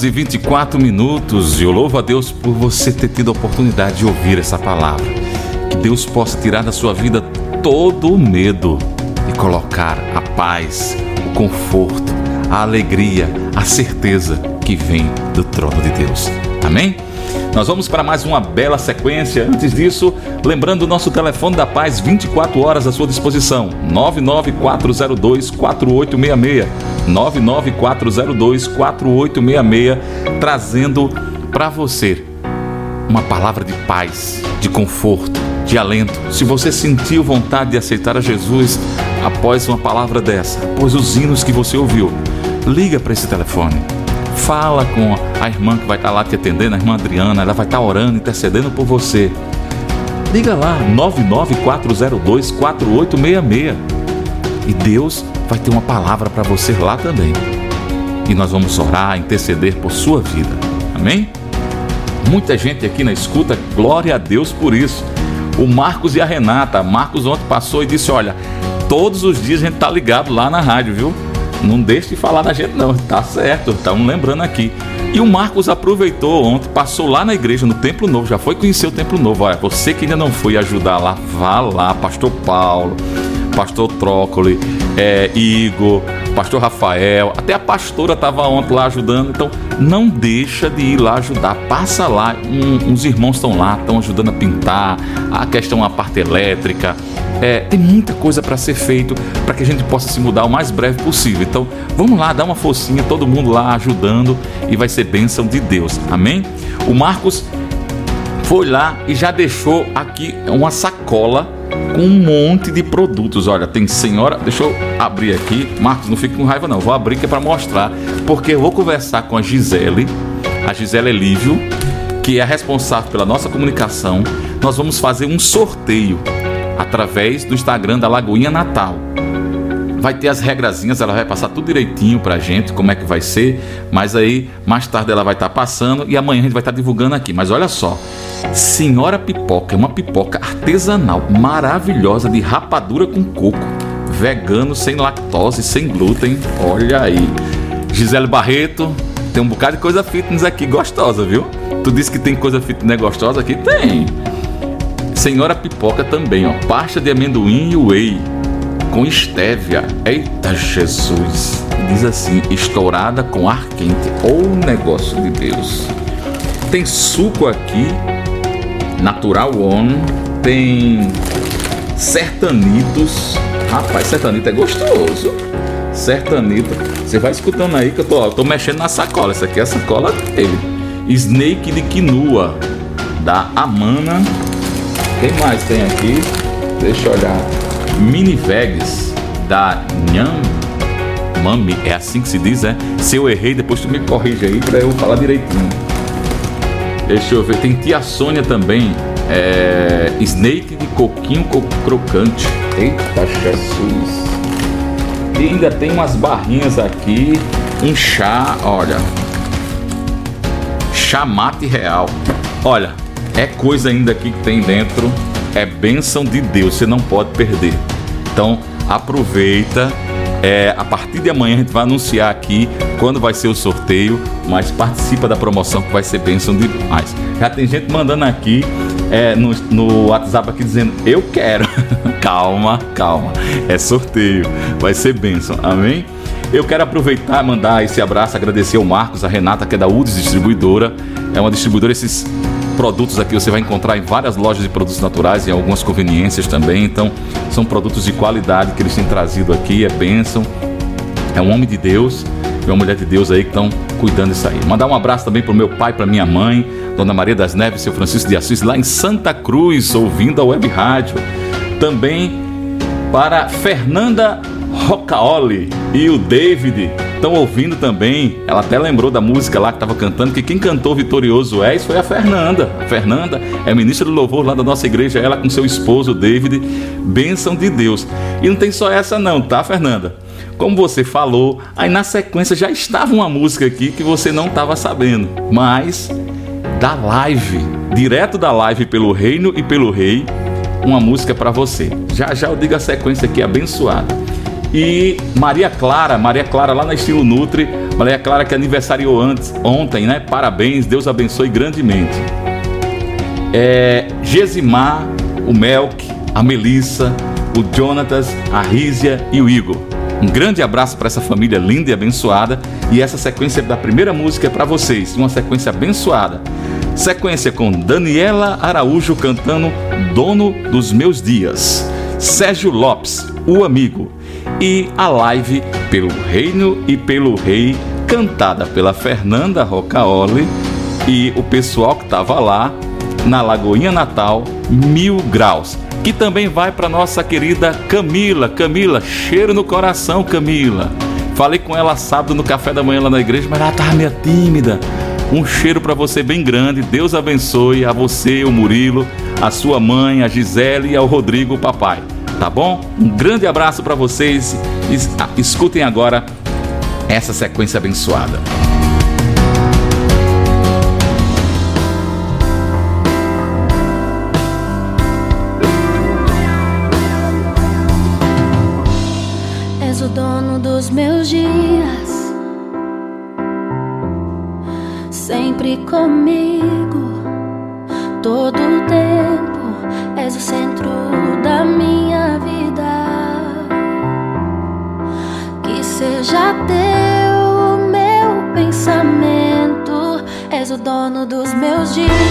horas e 24 minutos e eu louvo a Deus por você ter tido a oportunidade de ouvir essa palavra. Que Deus possa tirar da sua vida todo o medo e colocar a paz, o conforto, a alegria, a certeza que vem do trono de Deus. Amém? Nós vamos para mais uma bela sequência. Antes disso, lembrando o nosso telefone da paz 24 horas à sua disposição. 99402 4866. 99402 4866, trazendo para você uma palavra de paz, de conforto, de alento. Se você sentiu vontade de aceitar a Jesus após uma palavra dessa, após os hinos que você ouviu, liga para esse telefone fala com a irmã que vai estar lá te atendendo, a irmã Adriana, ela vai estar orando, intercedendo por você. Liga lá, 99402 4866. E Deus vai ter uma palavra para você lá também. E nós vamos orar, interceder por sua vida. Amém? Muita gente aqui na escuta, glória a Deus por isso. O Marcos e a Renata. Marcos ontem passou e disse: Olha, todos os dias a gente tá ligado lá na rádio, viu? Não deixe de falar da gente, não. Tá certo, estamos lembrando aqui. E o Marcos aproveitou ontem, passou lá na igreja, no Templo Novo, já foi conhecer o Templo Novo. Olha, você que ainda não foi ajudar lá, vá lá, Pastor Paulo, Pastor Trócoli, é, Igor, Pastor Rafael, até a pastora estava ontem lá ajudando. Então, não deixa de ir lá ajudar. Passa lá, um, uns irmãos estão lá, estão ajudando a pintar, a questão a parte elétrica, é, tem muita coisa para ser feito para que a gente possa se mudar o mais breve possível. Então, vamos lá, dá uma forcinha, todo mundo lá ajudando e vai ser bênção de Deus. Amém? O Marcos foi lá e já deixou aqui uma sacola com um monte de produtos. Olha, tem senhora, deixa eu abrir aqui. Marcos, não fique com raiva não, vou abrir que é para mostrar, porque eu vou conversar com a Gisele, a Gisele Elívio, que é a responsável pela nossa comunicação. Nós vamos fazer um sorteio através do Instagram da Lagoinha Natal. Vai ter as regrazinhas, ela vai passar tudo direitinho pra gente, como é que vai ser, mas aí mais tarde ela vai estar tá passando e amanhã a gente vai estar tá divulgando aqui. Mas olha só, Senhora Pipoca é uma pipoca artesanal maravilhosa de rapadura com coco, vegano, sem lactose, sem glúten. Olha aí. Gisele Barreto, tem um bocado de coisa fitness aqui gostosa, viu? Tu disse que tem coisa fitness gostosa aqui? Tem. Senhora Pipoca também, ó. Pasta de amendoim e whey com estévia. Eita Jesus! Diz assim: estourada com ar quente. Ou oh, negócio de Deus. Tem suco aqui, Natural One. Tem sertanitos. Rapaz, sertanito é gostoso. Sertanito. Você vai escutando aí que eu tô, ó, tô mexendo na sacola. Essa aqui é a sacola dele. Snake de quinua da Amana quem mais tem aqui? Deixa eu olhar. Mini Vegas da Nham Mami, é assim que se diz, é? Se eu errei, depois tu me corrige aí pra eu falar direitinho. Deixa eu ver, tem Tia Sônia também. É... Snake de coquinho crocante. Eita Jesus. E ainda tem umas barrinhas aqui. Um chá, olha. Chamate real. Olha, é coisa ainda aqui que tem dentro, é bênção de Deus, você não pode perder. Então aproveita. É, a partir de amanhã a gente vai anunciar aqui quando vai ser o sorteio, mas participa da promoção que vai ser bênção demais. Já tem gente mandando aqui é, no, no WhatsApp aqui dizendo eu quero. calma, calma. É sorteio, vai ser bênção. Amém? Eu quero aproveitar, mandar esse abraço, agradecer ao Marcos, a Renata, que é da UDS Distribuidora. É uma distribuidora, esses produtos aqui você vai encontrar em várias lojas de produtos naturais e algumas conveniências também. Então, são produtos de qualidade que eles têm trazido aqui, é bênção. É um homem de Deus e uma mulher de Deus aí que estão cuidando disso aí. Mandar um abraço também para o meu pai, para minha mãe, Dona Maria das Neves, seu Francisco de Assis, lá em Santa Cruz, ouvindo a web rádio. Também para Fernanda Rocaoli e o David estão ouvindo também. Ela até lembrou da música lá que estava cantando, que quem cantou Vitorioso És foi a Fernanda. A Fernanda é ministra do louvor lá da nossa igreja, ela com seu esposo David. Bênção de Deus. E não tem só essa não, tá, Fernanda? Como você falou, aí na sequência já estava uma música aqui que você não estava sabendo, mas da live, direto da live pelo Reino e pelo Rei, uma música para você. Já já eu digo a sequência aqui abençoada. E Maria Clara, Maria Clara lá na Estilo Nutri, Maria Clara que aniversariou antes, ontem, né? Parabéns, Deus abençoe grandemente. É, Gesimar, o Melk, a Melissa, o Jonatas, a Rízia e o Igor. Um grande abraço para essa família linda e abençoada. E essa sequência da primeira música é para vocês, uma sequência abençoada. Sequência com Daniela Araújo cantando Dono dos Meus Dias. Sérgio Lopes, o amigo. E a live pelo Reino e pelo Rei, cantada pela Fernanda Rocaoli e o pessoal que estava lá na Lagoinha Natal, Mil Graus. Que também vai para nossa querida Camila. Camila, cheiro no coração, Camila. Falei com ela sábado no café da manhã lá na igreja, mas ela estava meio tímida. Um cheiro para você bem grande. Deus abençoe a você, o Murilo, a sua mãe, a Gisele e ao Rodrigo, o papai. Tá bom? Um grande abraço para vocês. Ah, escutem agora essa sequência abençoada. És o dono dos meus dias sempre comigo, todo dono dos meus dias.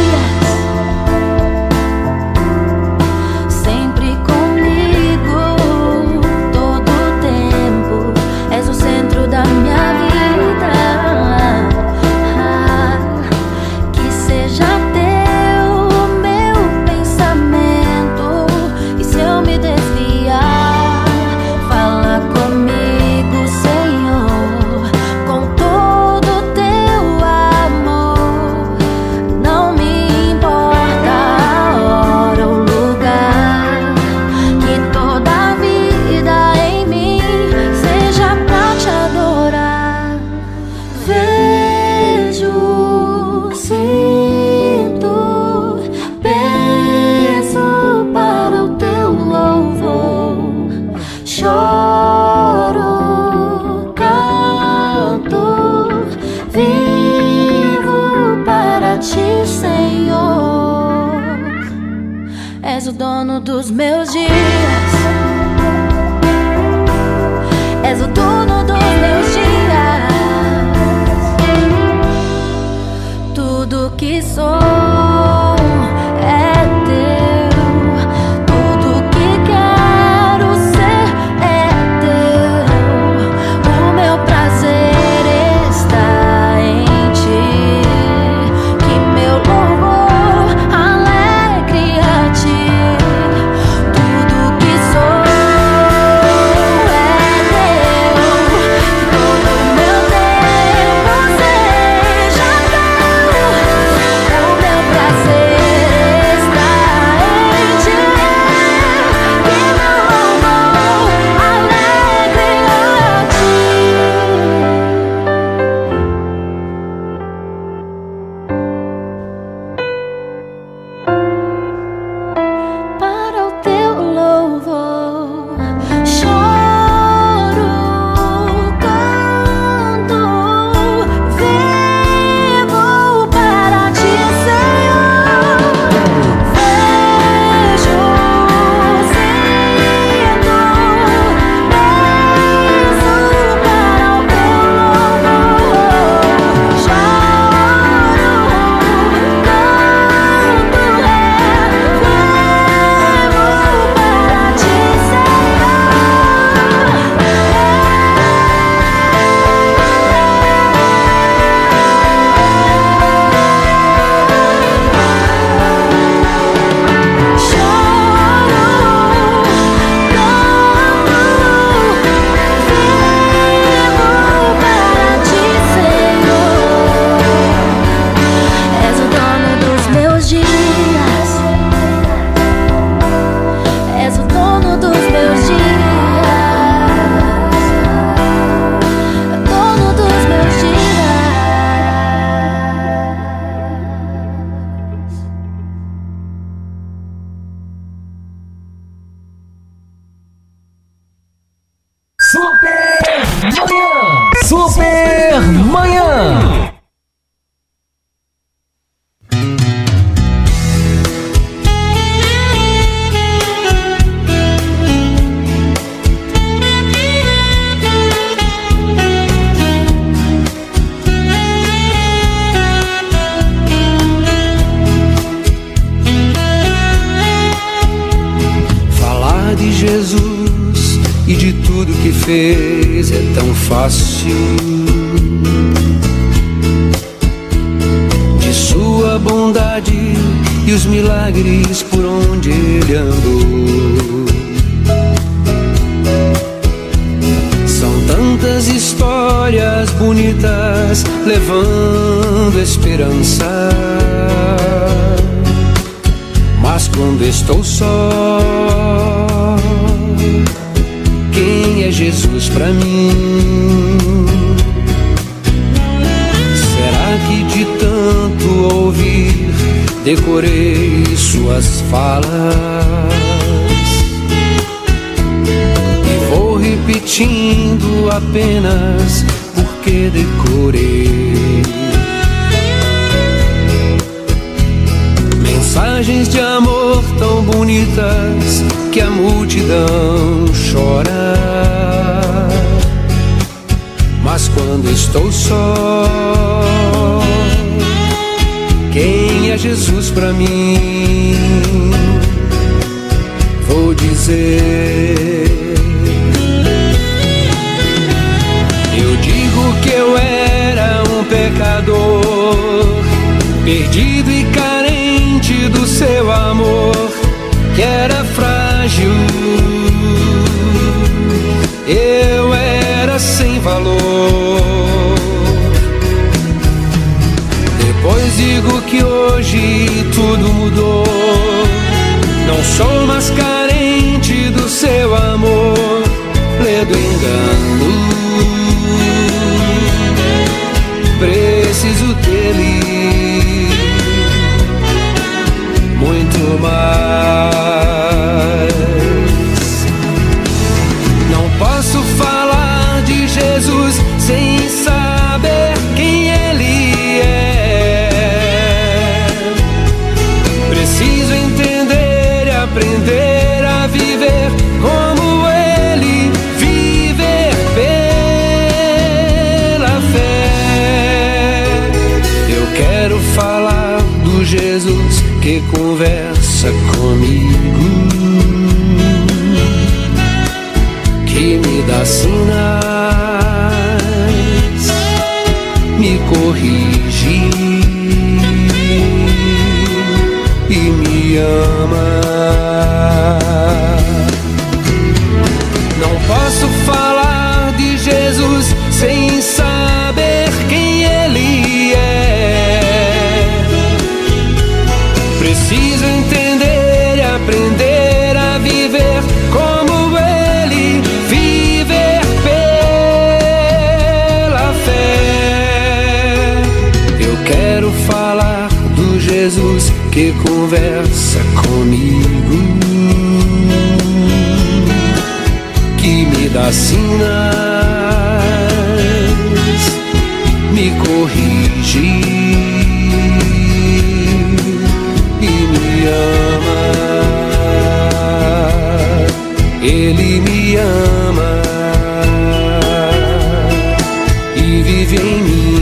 Vive em mim.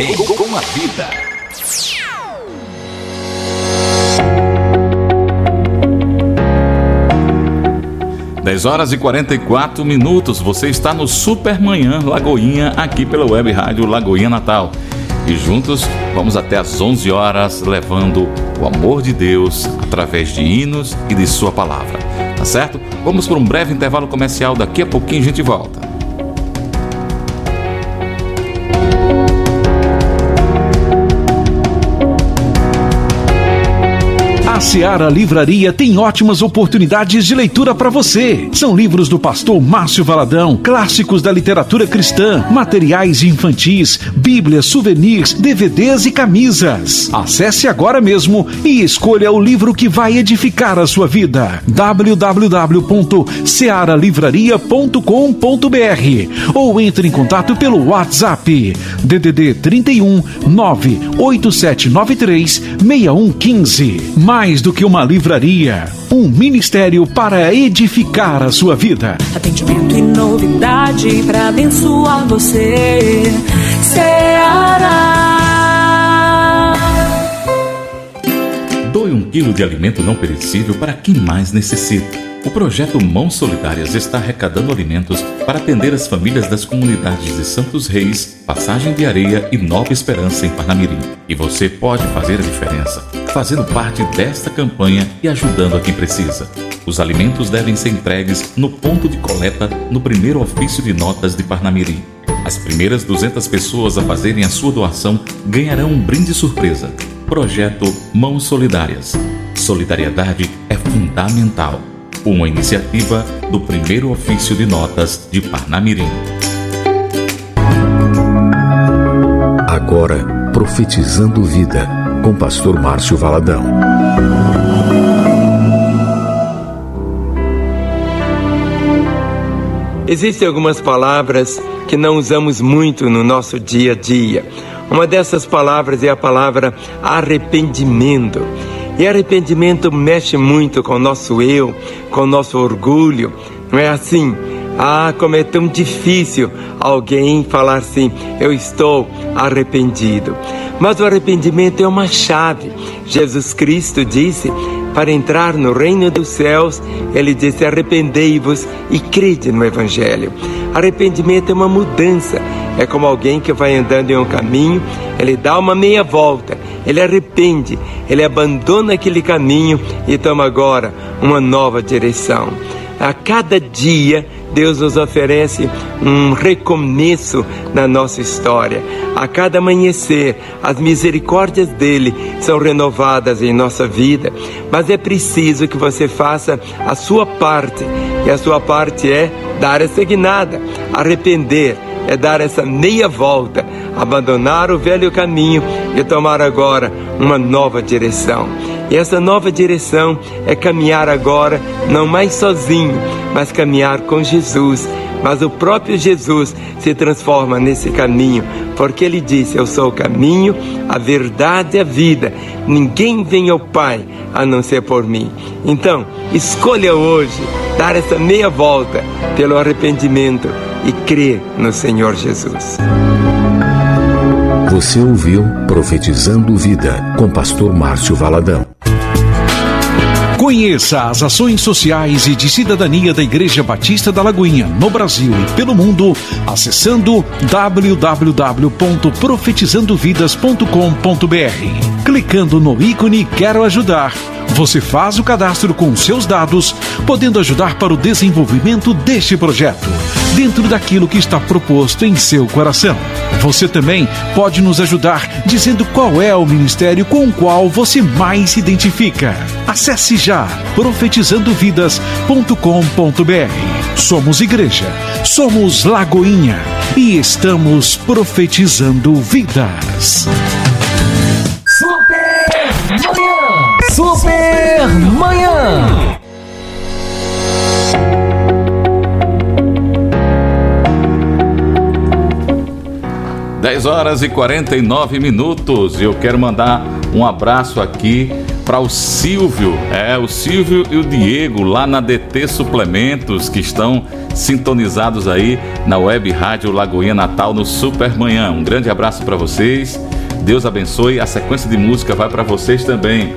Bem com a vida. Dez horas e 44 minutos, você está no Supermanhã Lagoinha, aqui pela web rádio Lagoinha Natal. E juntos vamos até às 11 horas levando o amor de Deus através de hinos e de Sua palavra. Tá certo? Vamos por um breve intervalo comercial, daqui a pouquinho a gente volta. Seara Livraria tem ótimas oportunidades de leitura para você. São livros do pastor Márcio Valadão, clássicos da literatura cristã, materiais infantis, bíblias, souvenirs, DVDs e camisas. Acesse agora mesmo e escolha o livro que vai edificar a sua vida. www.searalivraria.com.br ou entre em contato pelo WhatsApp DDD 31 98793 6115. Mais do que uma livraria, um ministério para edificar a sua vida. Atendimento e novidade para abençoar você. Ceará. Quilo de alimento não perecível para quem mais necessita. O projeto Mãos Solidárias está arrecadando alimentos para atender as famílias das comunidades de Santos Reis, Passagem de Areia e Nova Esperança em Parnamirim. E você pode fazer a diferença, fazendo parte desta campanha e ajudando a quem precisa. Os alimentos devem ser entregues no ponto de coleta no primeiro ofício de notas de Parnamirim. As primeiras 200 pessoas a fazerem a sua doação ganharão um brinde surpresa. Projeto Mãos Solidárias. Solidariedade é fundamental. Uma iniciativa do primeiro ofício de notas de Parnamirim. Agora, profetizando vida, com pastor Márcio Valadão. Existem algumas palavras que não usamos muito no nosso dia a dia. Uma dessas palavras é a palavra arrependimento. E arrependimento mexe muito com o nosso eu, com o nosso orgulho. Não é assim? Ah, como é tão difícil alguém falar assim: eu estou arrependido. Mas o arrependimento é uma chave. Jesus Cristo disse: para entrar no reino dos céus, ele disse: arrependei-vos e crede no Evangelho. Arrependimento é uma mudança. É como alguém que vai andando em um caminho, ele dá uma meia volta, ele arrepende, ele abandona aquele caminho e toma agora uma nova direção. A cada dia, Deus nos oferece um recomeço na nossa história. A cada amanhecer, as misericórdias dele são renovadas em nossa vida, mas é preciso que você faça a sua parte, e a sua parte é dar essa guinada, arrepender, é dar essa meia volta, abandonar o velho caminho e tomar agora uma nova direção. E essa nova direção é caminhar agora não mais sozinho, mas caminhar com Jesus. Mas o próprio Jesus se transforma nesse caminho, porque ele disse: Eu sou o caminho, a verdade e a vida. Ninguém vem ao Pai a não ser por mim. Então, escolha hoje dar essa meia volta pelo arrependimento e crer no Senhor Jesus. Você ouviu Profetizando Vida com Pastor Márcio Valadão. Conheça as ações sociais e de cidadania da Igreja Batista da Lagoinha, no Brasil e pelo mundo, acessando www.profetizandovidas.com.br. Clicando no ícone Quero Ajudar, você faz o cadastro com seus dados, podendo ajudar para o desenvolvimento deste projeto, dentro daquilo que está proposto em seu coração. Você também pode nos ajudar dizendo qual é o ministério com o qual você mais se identifica. Acesse já profetizandovidas.com.br. Somos igreja, somos Lagoinha e estamos profetizando vidas. Super Manhã! Super Manhã! 10 horas e 49 minutos. Eu quero mandar um abraço aqui para o Silvio, é o Silvio e o Diego lá na DT Suplementos que estão sintonizados aí na Web Rádio Lagoinha Natal no Super Manhã. Um grande abraço para vocês. Deus abençoe. A sequência de música vai para vocês também.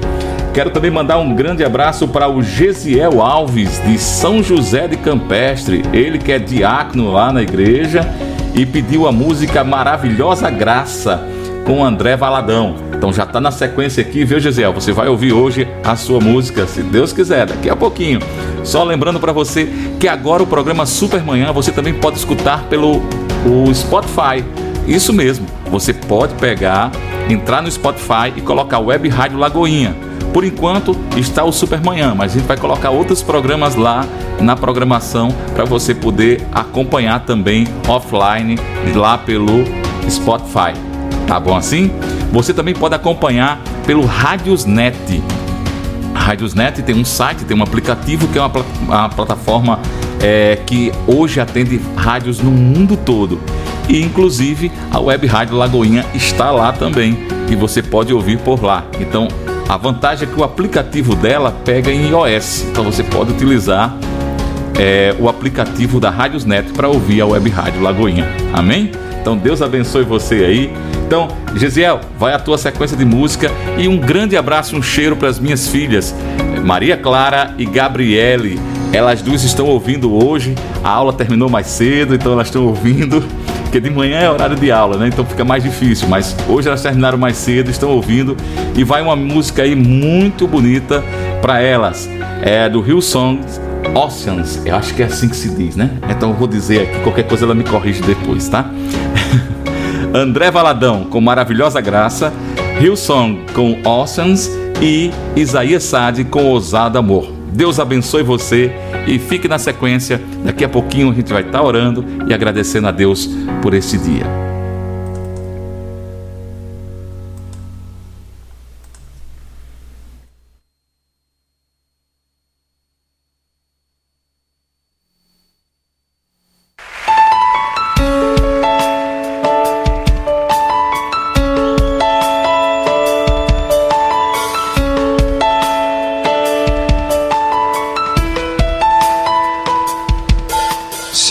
Quero também mandar um grande abraço para o Gesiel Alves de São José de Campestre, ele que é diácono lá na igreja e pediu a música Maravilhosa Graça com André Valadão. Então já está na sequência aqui, viu, Gisele? Você vai ouvir hoje a sua música, se Deus quiser, daqui a pouquinho. Só lembrando para você que agora o programa Supermanhã você também pode escutar pelo o Spotify. Isso mesmo, você pode pegar, entrar no Spotify e colocar Web Rádio Lagoinha. Por enquanto está o Supermanhã, mas a gente vai colocar outros programas lá na programação para você poder acompanhar também offline lá pelo Spotify. Tá bom assim? Você também pode acompanhar pelo Radiosnet. Radiosnet tem um site, tem um aplicativo que é uma, uma plataforma é, que hoje atende rádios no mundo todo. E inclusive a Web Rádio Lagoinha está lá também e você pode ouvir por lá. Então a vantagem é que o aplicativo dela pega em iOS, então você pode utilizar é, o aplicativo da Radiosnet para ouvir a Web Rádio Lagoinha. Amém? Então Deus abençoe você aí. Então, Gesiel, vai a tua sequência de música e um grande abraço, um cheiro para as minhas filhas, Maria Clara e Gabriele. Elas duas estão ouvindo hoje. A aula terminou mais cedo, então elas estão ouvindo. Porque de manhã é horário de aula, né? Então fica mais difícil. Mas hoje elas terminaram mais cedo, estão ouvindo. E vai uma música aí muito bonita para elas. É do Rio Songs Oceans. Eu acho que é assim que se diz, né? Então eu vou dizer aqui, qualquer coisa ela me corrige depois, tá? André Valadão com Maravilhosa Graça, Hillsong com Oceans e Isaías Sade com Ousado Amor. Deus abençoe você e fique na sequência. Daqui a pouquinho a gente vai estar orando e agradecendo a Deus por esse dia.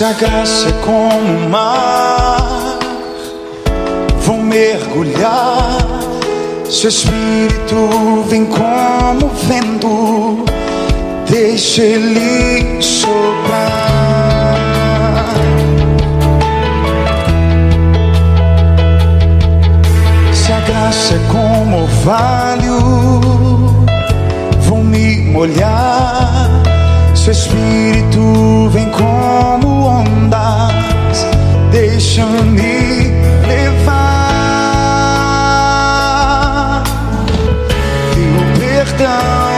Se a graça é como o mar, vou mergulhar. Se o Espírito vem como vento, deixa ele soprar. Se a graça é como orvalho, vou me molhar. Se o Espírito vem como ondas, deixa-me levar. Teu perdão,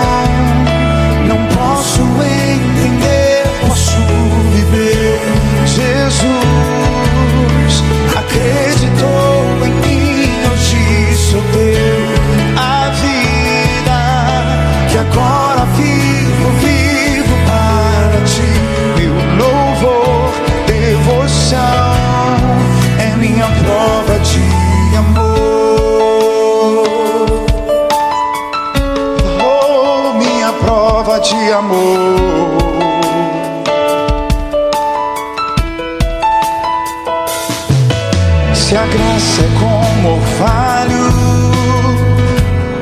amor. Se a graça é como orvalho,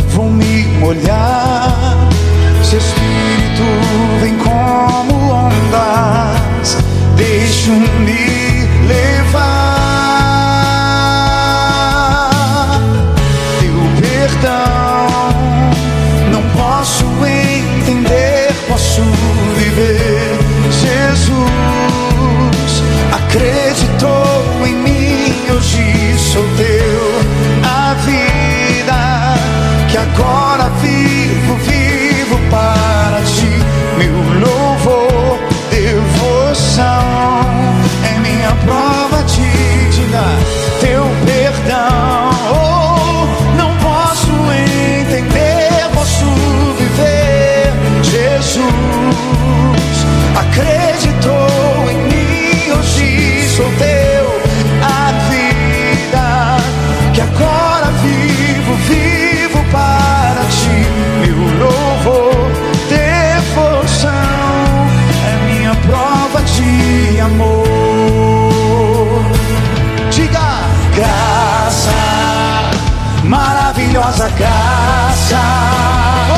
vou me molhar. Se Espírito vem como ondas, deixo-me amor. Diga graça, maravilhosa graça. Oh!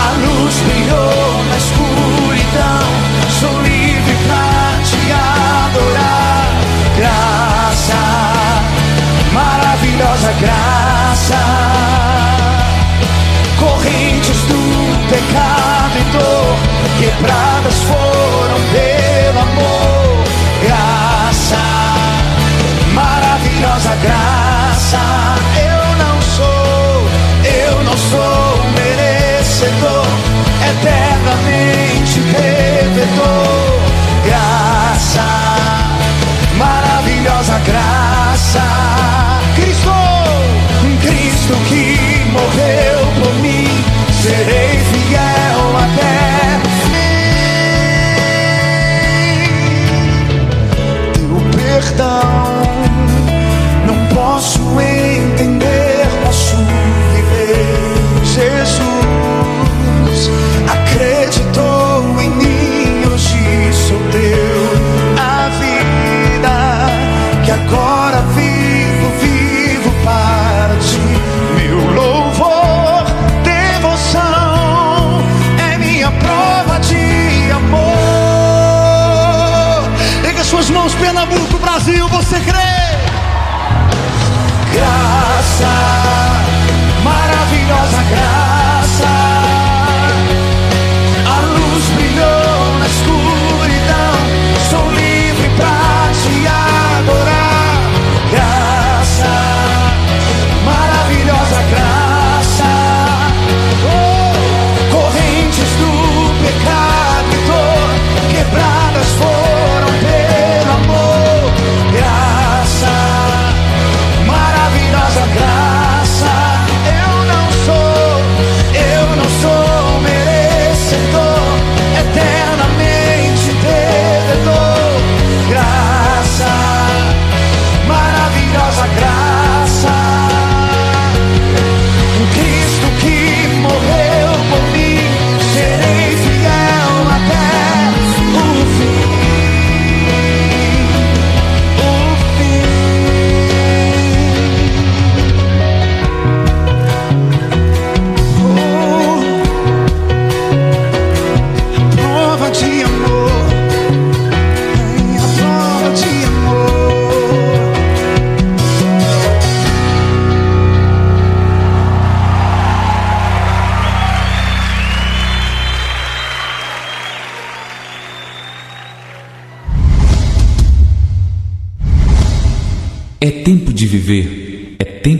A luz brilhou na escuridão, sou livre pra te adorar. Graça, maravilhosa graça. Correntes do pecado e dor, quebradas foram graça. Eu não sou, eu não sou merecedor, eternamente devedor. Graça, maravilhosa graça. Cristo, Cristo que morreu por mim, serei fiel até teu perdão. Agora vivo, vivo para ti. Meu louvor, devoção é minha prova de amor. Erga suas mãos, Pernambuco, Brasil, você crê?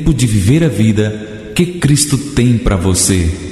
Tempo de viver a vida que Cristo tem para você.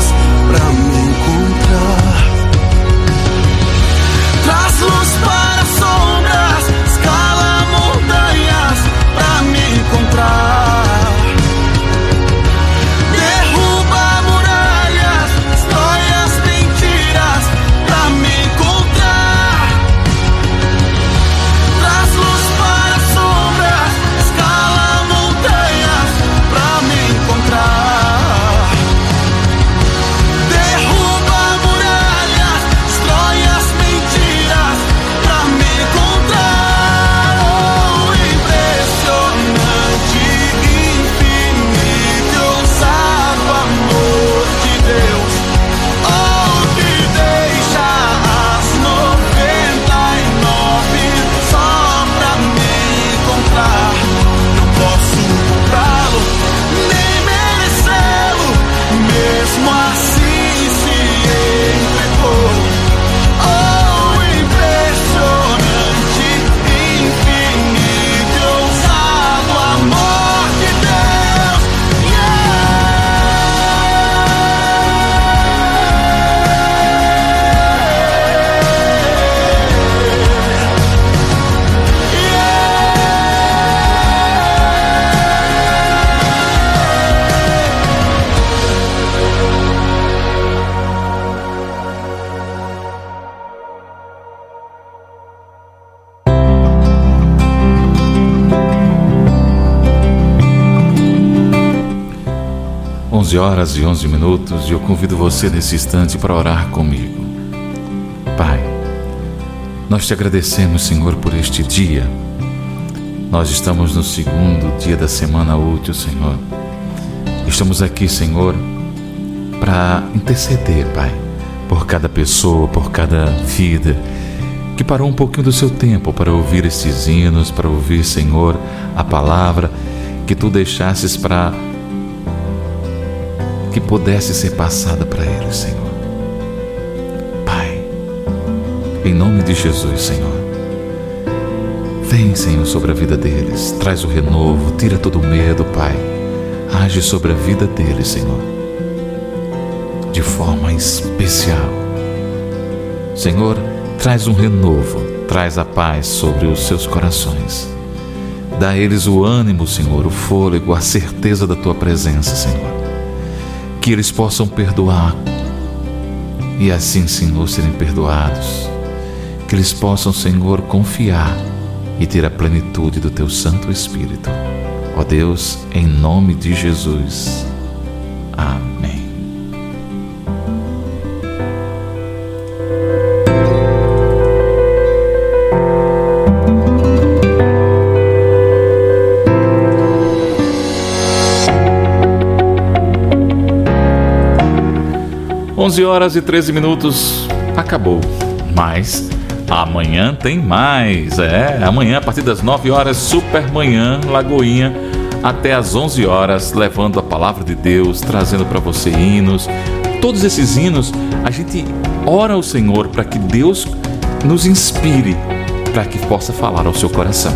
Horas e 11 minutos e eu convido você nesse instante para orar comigo. Pai, nós te agradecemos, Senhor, por este dia. Nós estamos no segundo dia da semana útil, Senhor. Estamos aqui, Senhor, para interceder, Pai, por cada pessoa, por cada vida que parou um pouquinho do seu tempo para ouvir esses hinos, para ouvir, Senhor, a palavra que tu deixasses para que pudesse ser passada para eles, Senhor. Pai, em nome de Jesus, Senhor. Vem, Senhor, sobre a vida deles, traz o renovo, tira todo o medo, Pai. Age sobre a vida deles, Senhor, de forma especial. Senhor, traz um renovo, traz a paz sobre os seus corações. Dá a eles o ânimo, Senhor, o fôlego, a certeza da tua presença, Senhor. Que eles possam perdoar e assim, Senhor, serem perdoados. Que eles possam, Senhor, confiar e ter a plenitude do teu Santo Espírito. Ó Deus, em nome de Jesus. 11 horas e 13 minutos. Acabou. Mas amanhã tem mais. É, amanhã a partir das 9 horas, Supermanhã, Lagoinha, até às 11 horas, levando a palavra de Deus, trazendo para você hinos. Todos esses hinos, a gente ora ao Senhor para que Deus nos inspire, para que possa falar ao seu coração.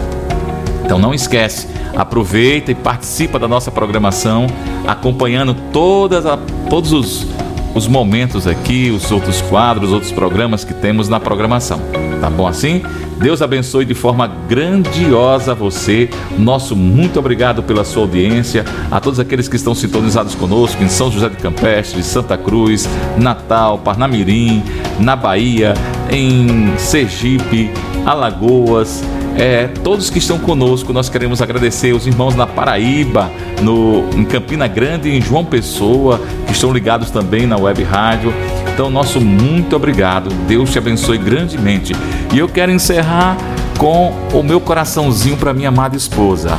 Então não esquece, aproveita e participa da nossa programação, acompanhando todas a, todos os os momentos aqui, os outros quadros, outros programas que temos na programação. Tá bom assim? Deus abençoe de forma grandiosa você. Nosso muito obrigado pela sua audiência. A todos aqueles que estão sintonizados conosco em São José de Campestre, Santa Cruz, Natal, Parnamirim, na Bahia, em Sergipe, Alagoas. É, todos que estão conosco, nós queremos agradecer os irmãos na Paraíba, no, em Campina Grande e em João Pessoa, que estão ligados também na web rádio. Então, nosso muito obrigado. Deus te abençoe grandemente. E eu quero encerrar com o meu coraçãozinho para minha amada esposa,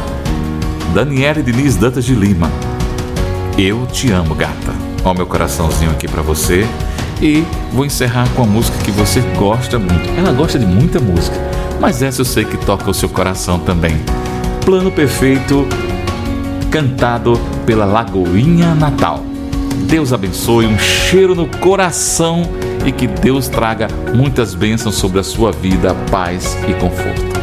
Daniele Diniz Dantas de Lima. Eu te amo, gata. Ó, meu coraçãozinho aqui para você. E vou encerrar com a música que você gosta muito. Ela gosta de muita música, mas essa eu sei que toca o seu coração também. Plano Perfeito, cantado pela Lagoinha Natal. Deus abençoe, um cheiro no coração e que Deus traga muitas bênçãos sobre a sua vida, paz e conforto.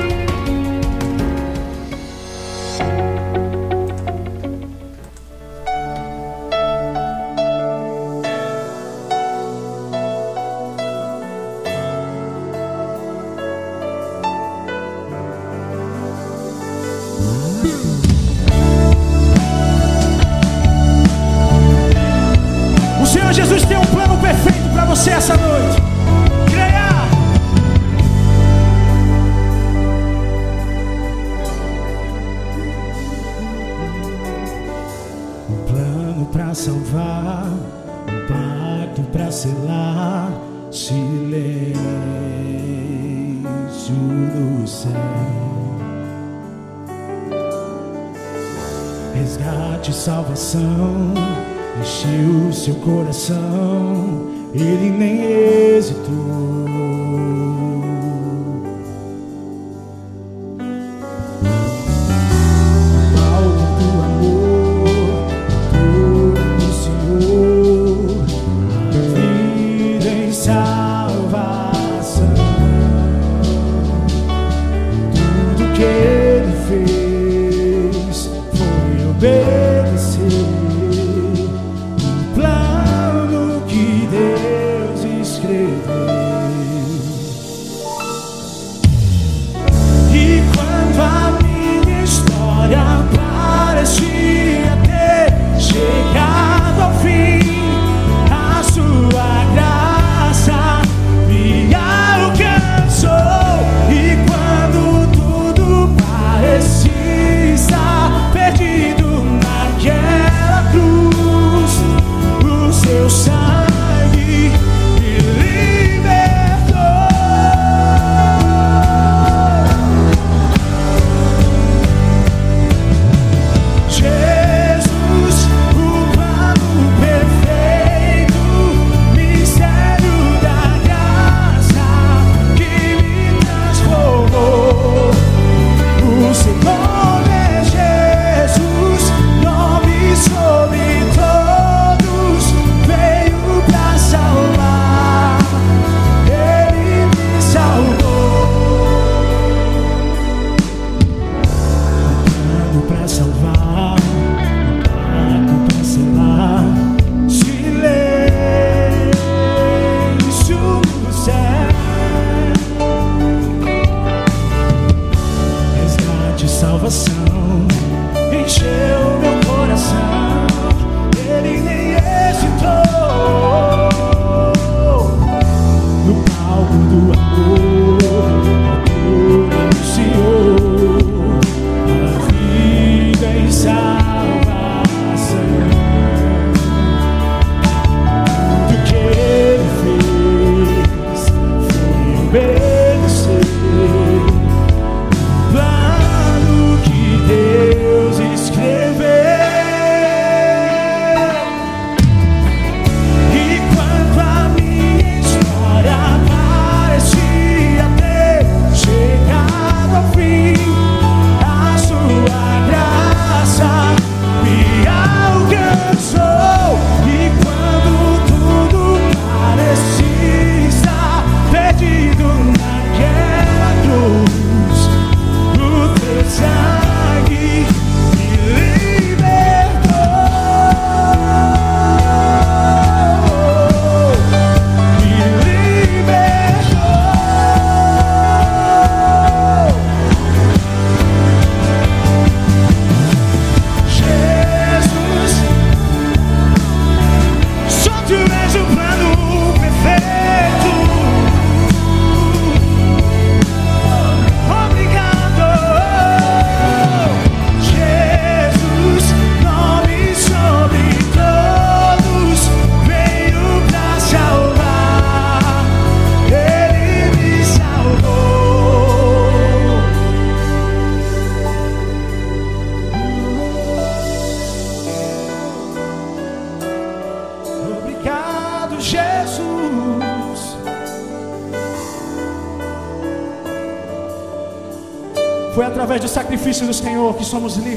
Somos livres.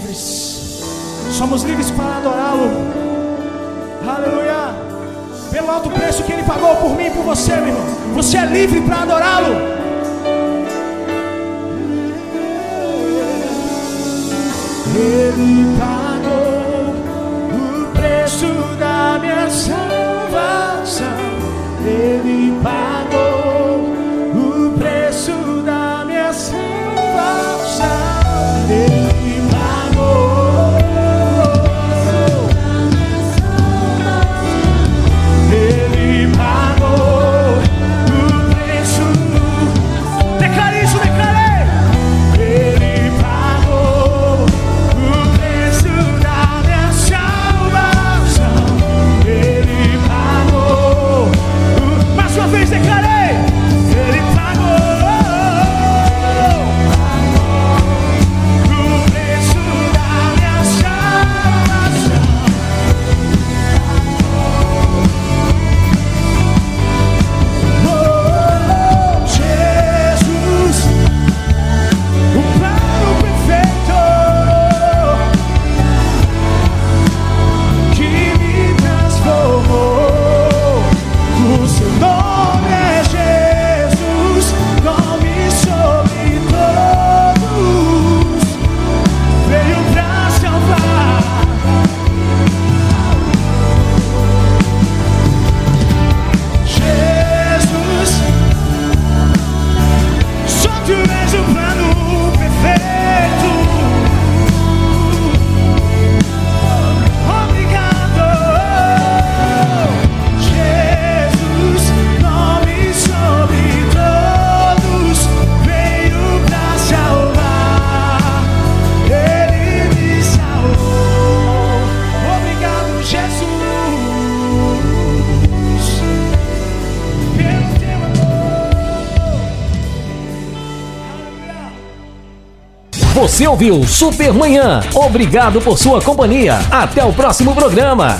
Você ouviu Supermanhã. Obrigado por sua companhia. Até o próximo programa.